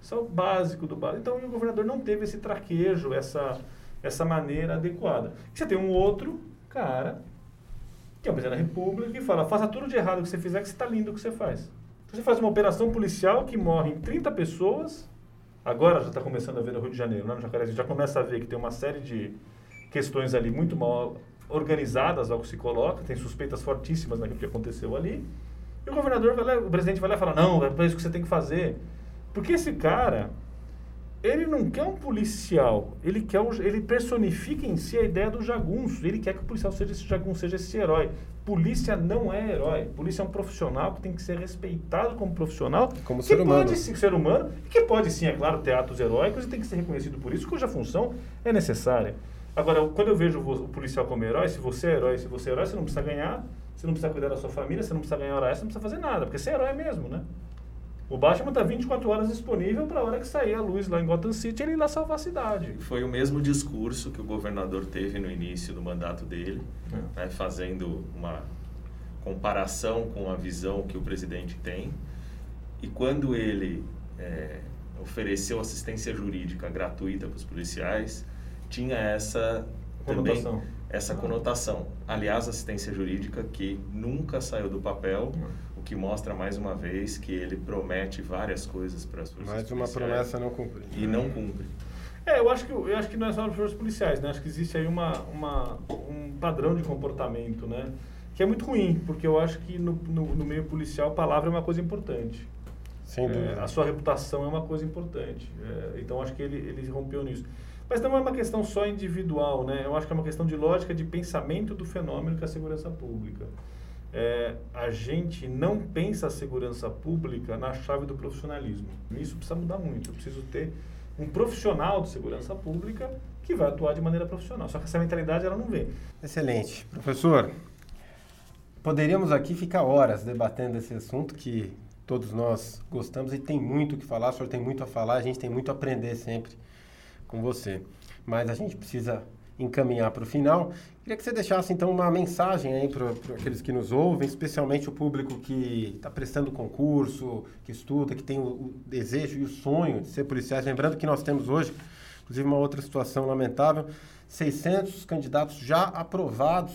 Isso é o básico do básico. Então, o governador não teve esse traquejo, essa, essa maneira adequada. E você tem um outro cara, que é o presidente da República, que fala, faça tudo de errado que você fizer, que está lindo o que você faz. Então, você faz uma operação policial que morrem 30 pessoas Agora já está começando a ver no Rio de Janeiro, né? no Jacarezinho, já começa a ver que tem uma série de questões ali muito mal organizadas ao que se coloca, tem suspeitas fortíssimas naquilo que aconteceu ali. E o governador vai lá, o presidente vai lá e fala: não, é isso que você tem que fazer. Porque esse cara, ele não quer um policial, ele quer o, ele personifica em si a ideia do jagunço. Ele quer que o policial seja esse jagunço, seja esse herói. Polícia não é herói. Polícia é um profissional que tem que ser respeitado como profissional, como que ser humano. pode ser humano e que pode sim, é claro, ter atos heróicos e tem que ser reconhecido por isso, cuja função é necessária. Agora, quando eu vejo o policial como herói, se você é herói, se você é herói, você não precisa ganhar, você não precisa cuidar da sua família, você não precisa ganhar hora extra, você não precisa fazer nada, porque você é herói mesmo, né? O Batman está 24 horas disponível para a hora que sair a luz lá em Gotham City, ele ir lá salvar a cidade. Foi o mesmo discurso que o governador teve no início do mandato dele, é. né, fazendo uma comparação com a visão que o presidente tem. E quando ele é, ofereceu assistência jurídica gratuita para os policiais, tinha essa conotação. também essa ah. conotação. Aliás, assistência jurídica que nunca saiu do papel. Hum que mostra mais uma vez que ele promete várias coisas para as forças Mais uma promessa não cumprida. E não cumpre. É, eu acho que eu acho que não é só para as forças policiais, né? Acho que existe aí uma, uma um padrão de comportamento, né? Que é muito ruim, porque eu acho que no, no, no meio policial a palavra é uma coisa importante. Sem dúvida. É, a sua reputação é uma coisa importante. É, então acho que ele, ele rompeu nisso. Mas não é uma questão só individual, né? Eu acho que é uma questão de lógica de pensamento do fenômeno que é a segurança pública é, a gente não pensa a segurança pública na chave do profissionalismo. Isso precisa mudar muito. Eu preciso ter um profissional de segurança pública que vai atuar de maneira profissional. Só que essa mentalidade ela não vem. Excelente. Professor, poderíamos aqui ficar horas debatendo esse assunto que todos nós gostamos e tem muito o que falar, o senhor tem muito a falar, a gente tem muito a aprender sempre com você. Mas a gente precisa encaminhar para o final. Queria que você deixasse então uma mensagem aí para aqueles que nos ouvem, especialmente o público que está prestando concurso, que estuda, que tem o, o, desejo e o sonho de ser policiais. Lembrando que nós temos hoje, inclusive, uma outra situação lamentável: 600 candidatos já aprovados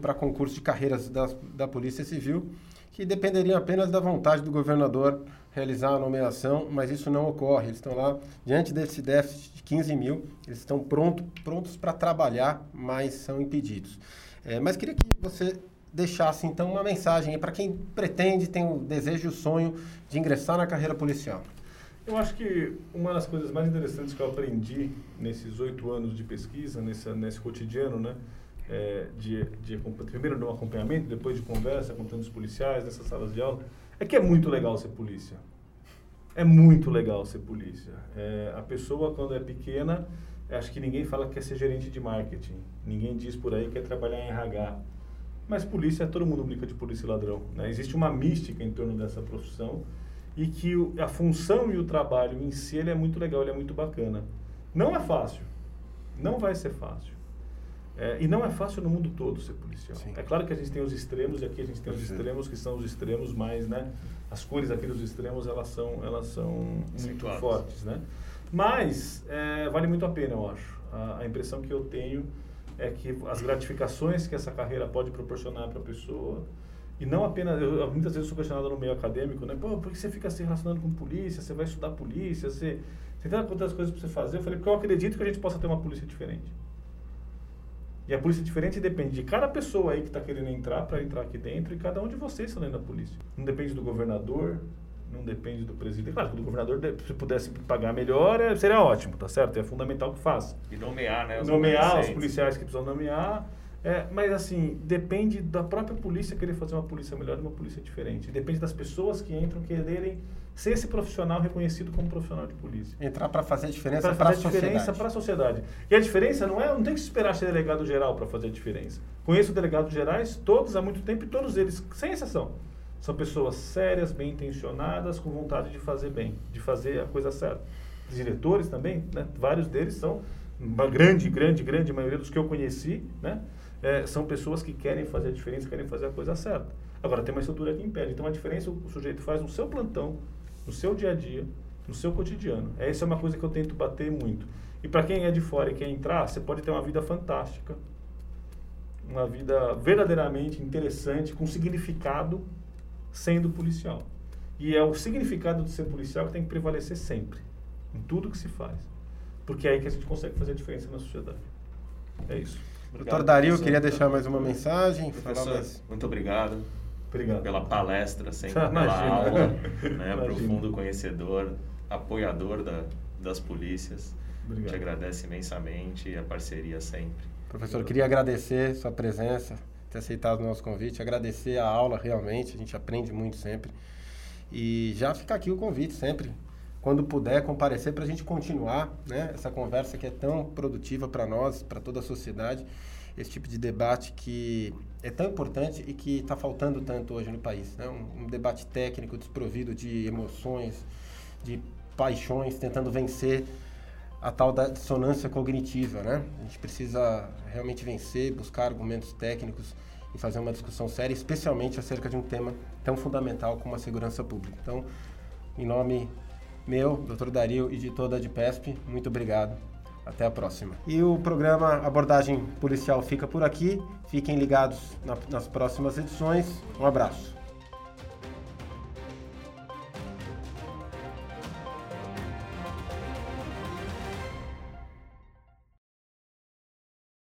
para concurso de carreiras da, da Polícia Civil, que dependeriam apenas da vontade do governador realizar a nomeação, mas isso não ocorre. Eles estão lá diante desse déficit 15 mil, eles estão pronto, prontos para trabalhar, mas são impedidos. É, mas queria que você deixasse então uma mensagem para quem pretende, tem o desejo e o sonho de ingressar na carreira policial. Eu acho que uma das coisas mais interessantes que eu aprendi nesses oito anos de pesquisa, nesse, nesse cotidiano, né? É, de, de, primeiro no acompanhamento, depois de conversa com tantos policiais, nessas salas de aula, é que é muito legal ser polícia. É muito legal ser polícia. É, a pessoa, quando é pequena, acho que ninguém fala que quer ser gerente de marketing. Ninguém diz por aí que quer trabalhar em RH. Mas polícia, todo mundo brinca de polícia e ladrão. Né? Existe uma mística em torno dessa profissão e que o, a função e o trabalho em si ele é muito legal, ele é muito bacana. Não é fácil. Não vai ser fácil. É, e não é fácil no mundo todo ser policial. Sim. É claro que a gente tem os extremos, e aqui a gente tem os extremos que são os extremos mais, né? As cores aqui dos extremos, elas são, elas são muito fortes, né? Mas é, vale muito a pena, eu acho. A, a, impressão que eu tenho é que as gratificações que essa carreira pode proporcionar para a pessoa, e não apenas, eu, muitas vezes sou questionado no meio acadêmico, né? Pô, por que você fica se relacionando com polícia? Você vai estudar polícia? Você, você tem quantas coisas para você fazer? Eu falei, porque eu acredito que a gente possa ter uma polícia diferente. E a polícia diferente depende de cada pessoa aí que está querendo entrar para entrar aqui dentro e cada um de vocês está dentro da polícia. Não depende do governador, não depende do presidente. Claro que o governador, se pudesse pagar melhor, é, seria ótimo, tá certo? É fundamental que faça. E nomear, né? Os nomear os policiais que precisam nomear. É, mas assim, depende da própria polícia querer fazer uma polícia melhor e uma polícia diferente. Depende das pessoas que entram quererem ser esse profissional reconhecido como profissional de polícia. Entrar para fazer a diferença para a sociedade. diferença para a sociedade. E a diferença não é, não tem que esperar ser delegado geral para fazer a diferença. Conheço delegados gerais, todos há muito tempo e todos eles, sem exceção, são pessoas sérias, bem intencionadas, com vontade de fazer bem, de fazer a coisa certa. Diretores também, né? vários deles são uma grande, grande, grande maioria dos que eu conheci, né? É, são pessoas que querem fazer a diferença, querem fazer a coisa certa. Agora, tem uma estrutura que impede. Então, a diferença o sujeito faz no seu plantão, no seu dia a dia, no seu cotidiano. Essa é uma coisa que eu tento bater muito. E para quem é de fora e quer entrar, você pode ter uma vida fantástica, uma vida verdadeiramente interessante, com significado, sendo policial. E é o significado de ser policial que tem que prevalecer sempre. em tudo que se faz. Porque é aí que a gente consegue fazer a diferença na sociedade. É isso. Obrigado, Doutor Dario, queria deixar mais uma mensagem. Professor, mais... muito obrigado. Obrigado. Pela palestra, sempre [laughs] pela aula, né, profundo conhecedor, apoiador da, das polícias. Obrigado. Te agradece imensamente e a parceria sempre. Professor, queria agradecer sua presença, ter aceitado o nosso convite, agradecer a aula realmente, a gente aprende muito sempre. E já fica aqui o convite sempre, quando puder comparecer para a gente continuar né, essa conversa que é tão produtiva para nós, para toda a sociedade, esse tipo de debate que é tão importante e que está faltando tanto hoje no país. Né? Um, um debate técnico desprovido de emoções, de paixões, tentando vencer a tal da dissonância cognitiva, né? A gente precisa realmente vencer, buscar argumentos técnicos e fazer uma discussão séria, especialmente acerca de um tema tão fundamental como a segurança pública. Então, em nome meu, Dr. Dario e de toda a DPESP, muito obrigado. Até a próxima. E o programa Abordagem Policial fica por aqui. Fiquem ligados na, nas próximas edições. Um abraço.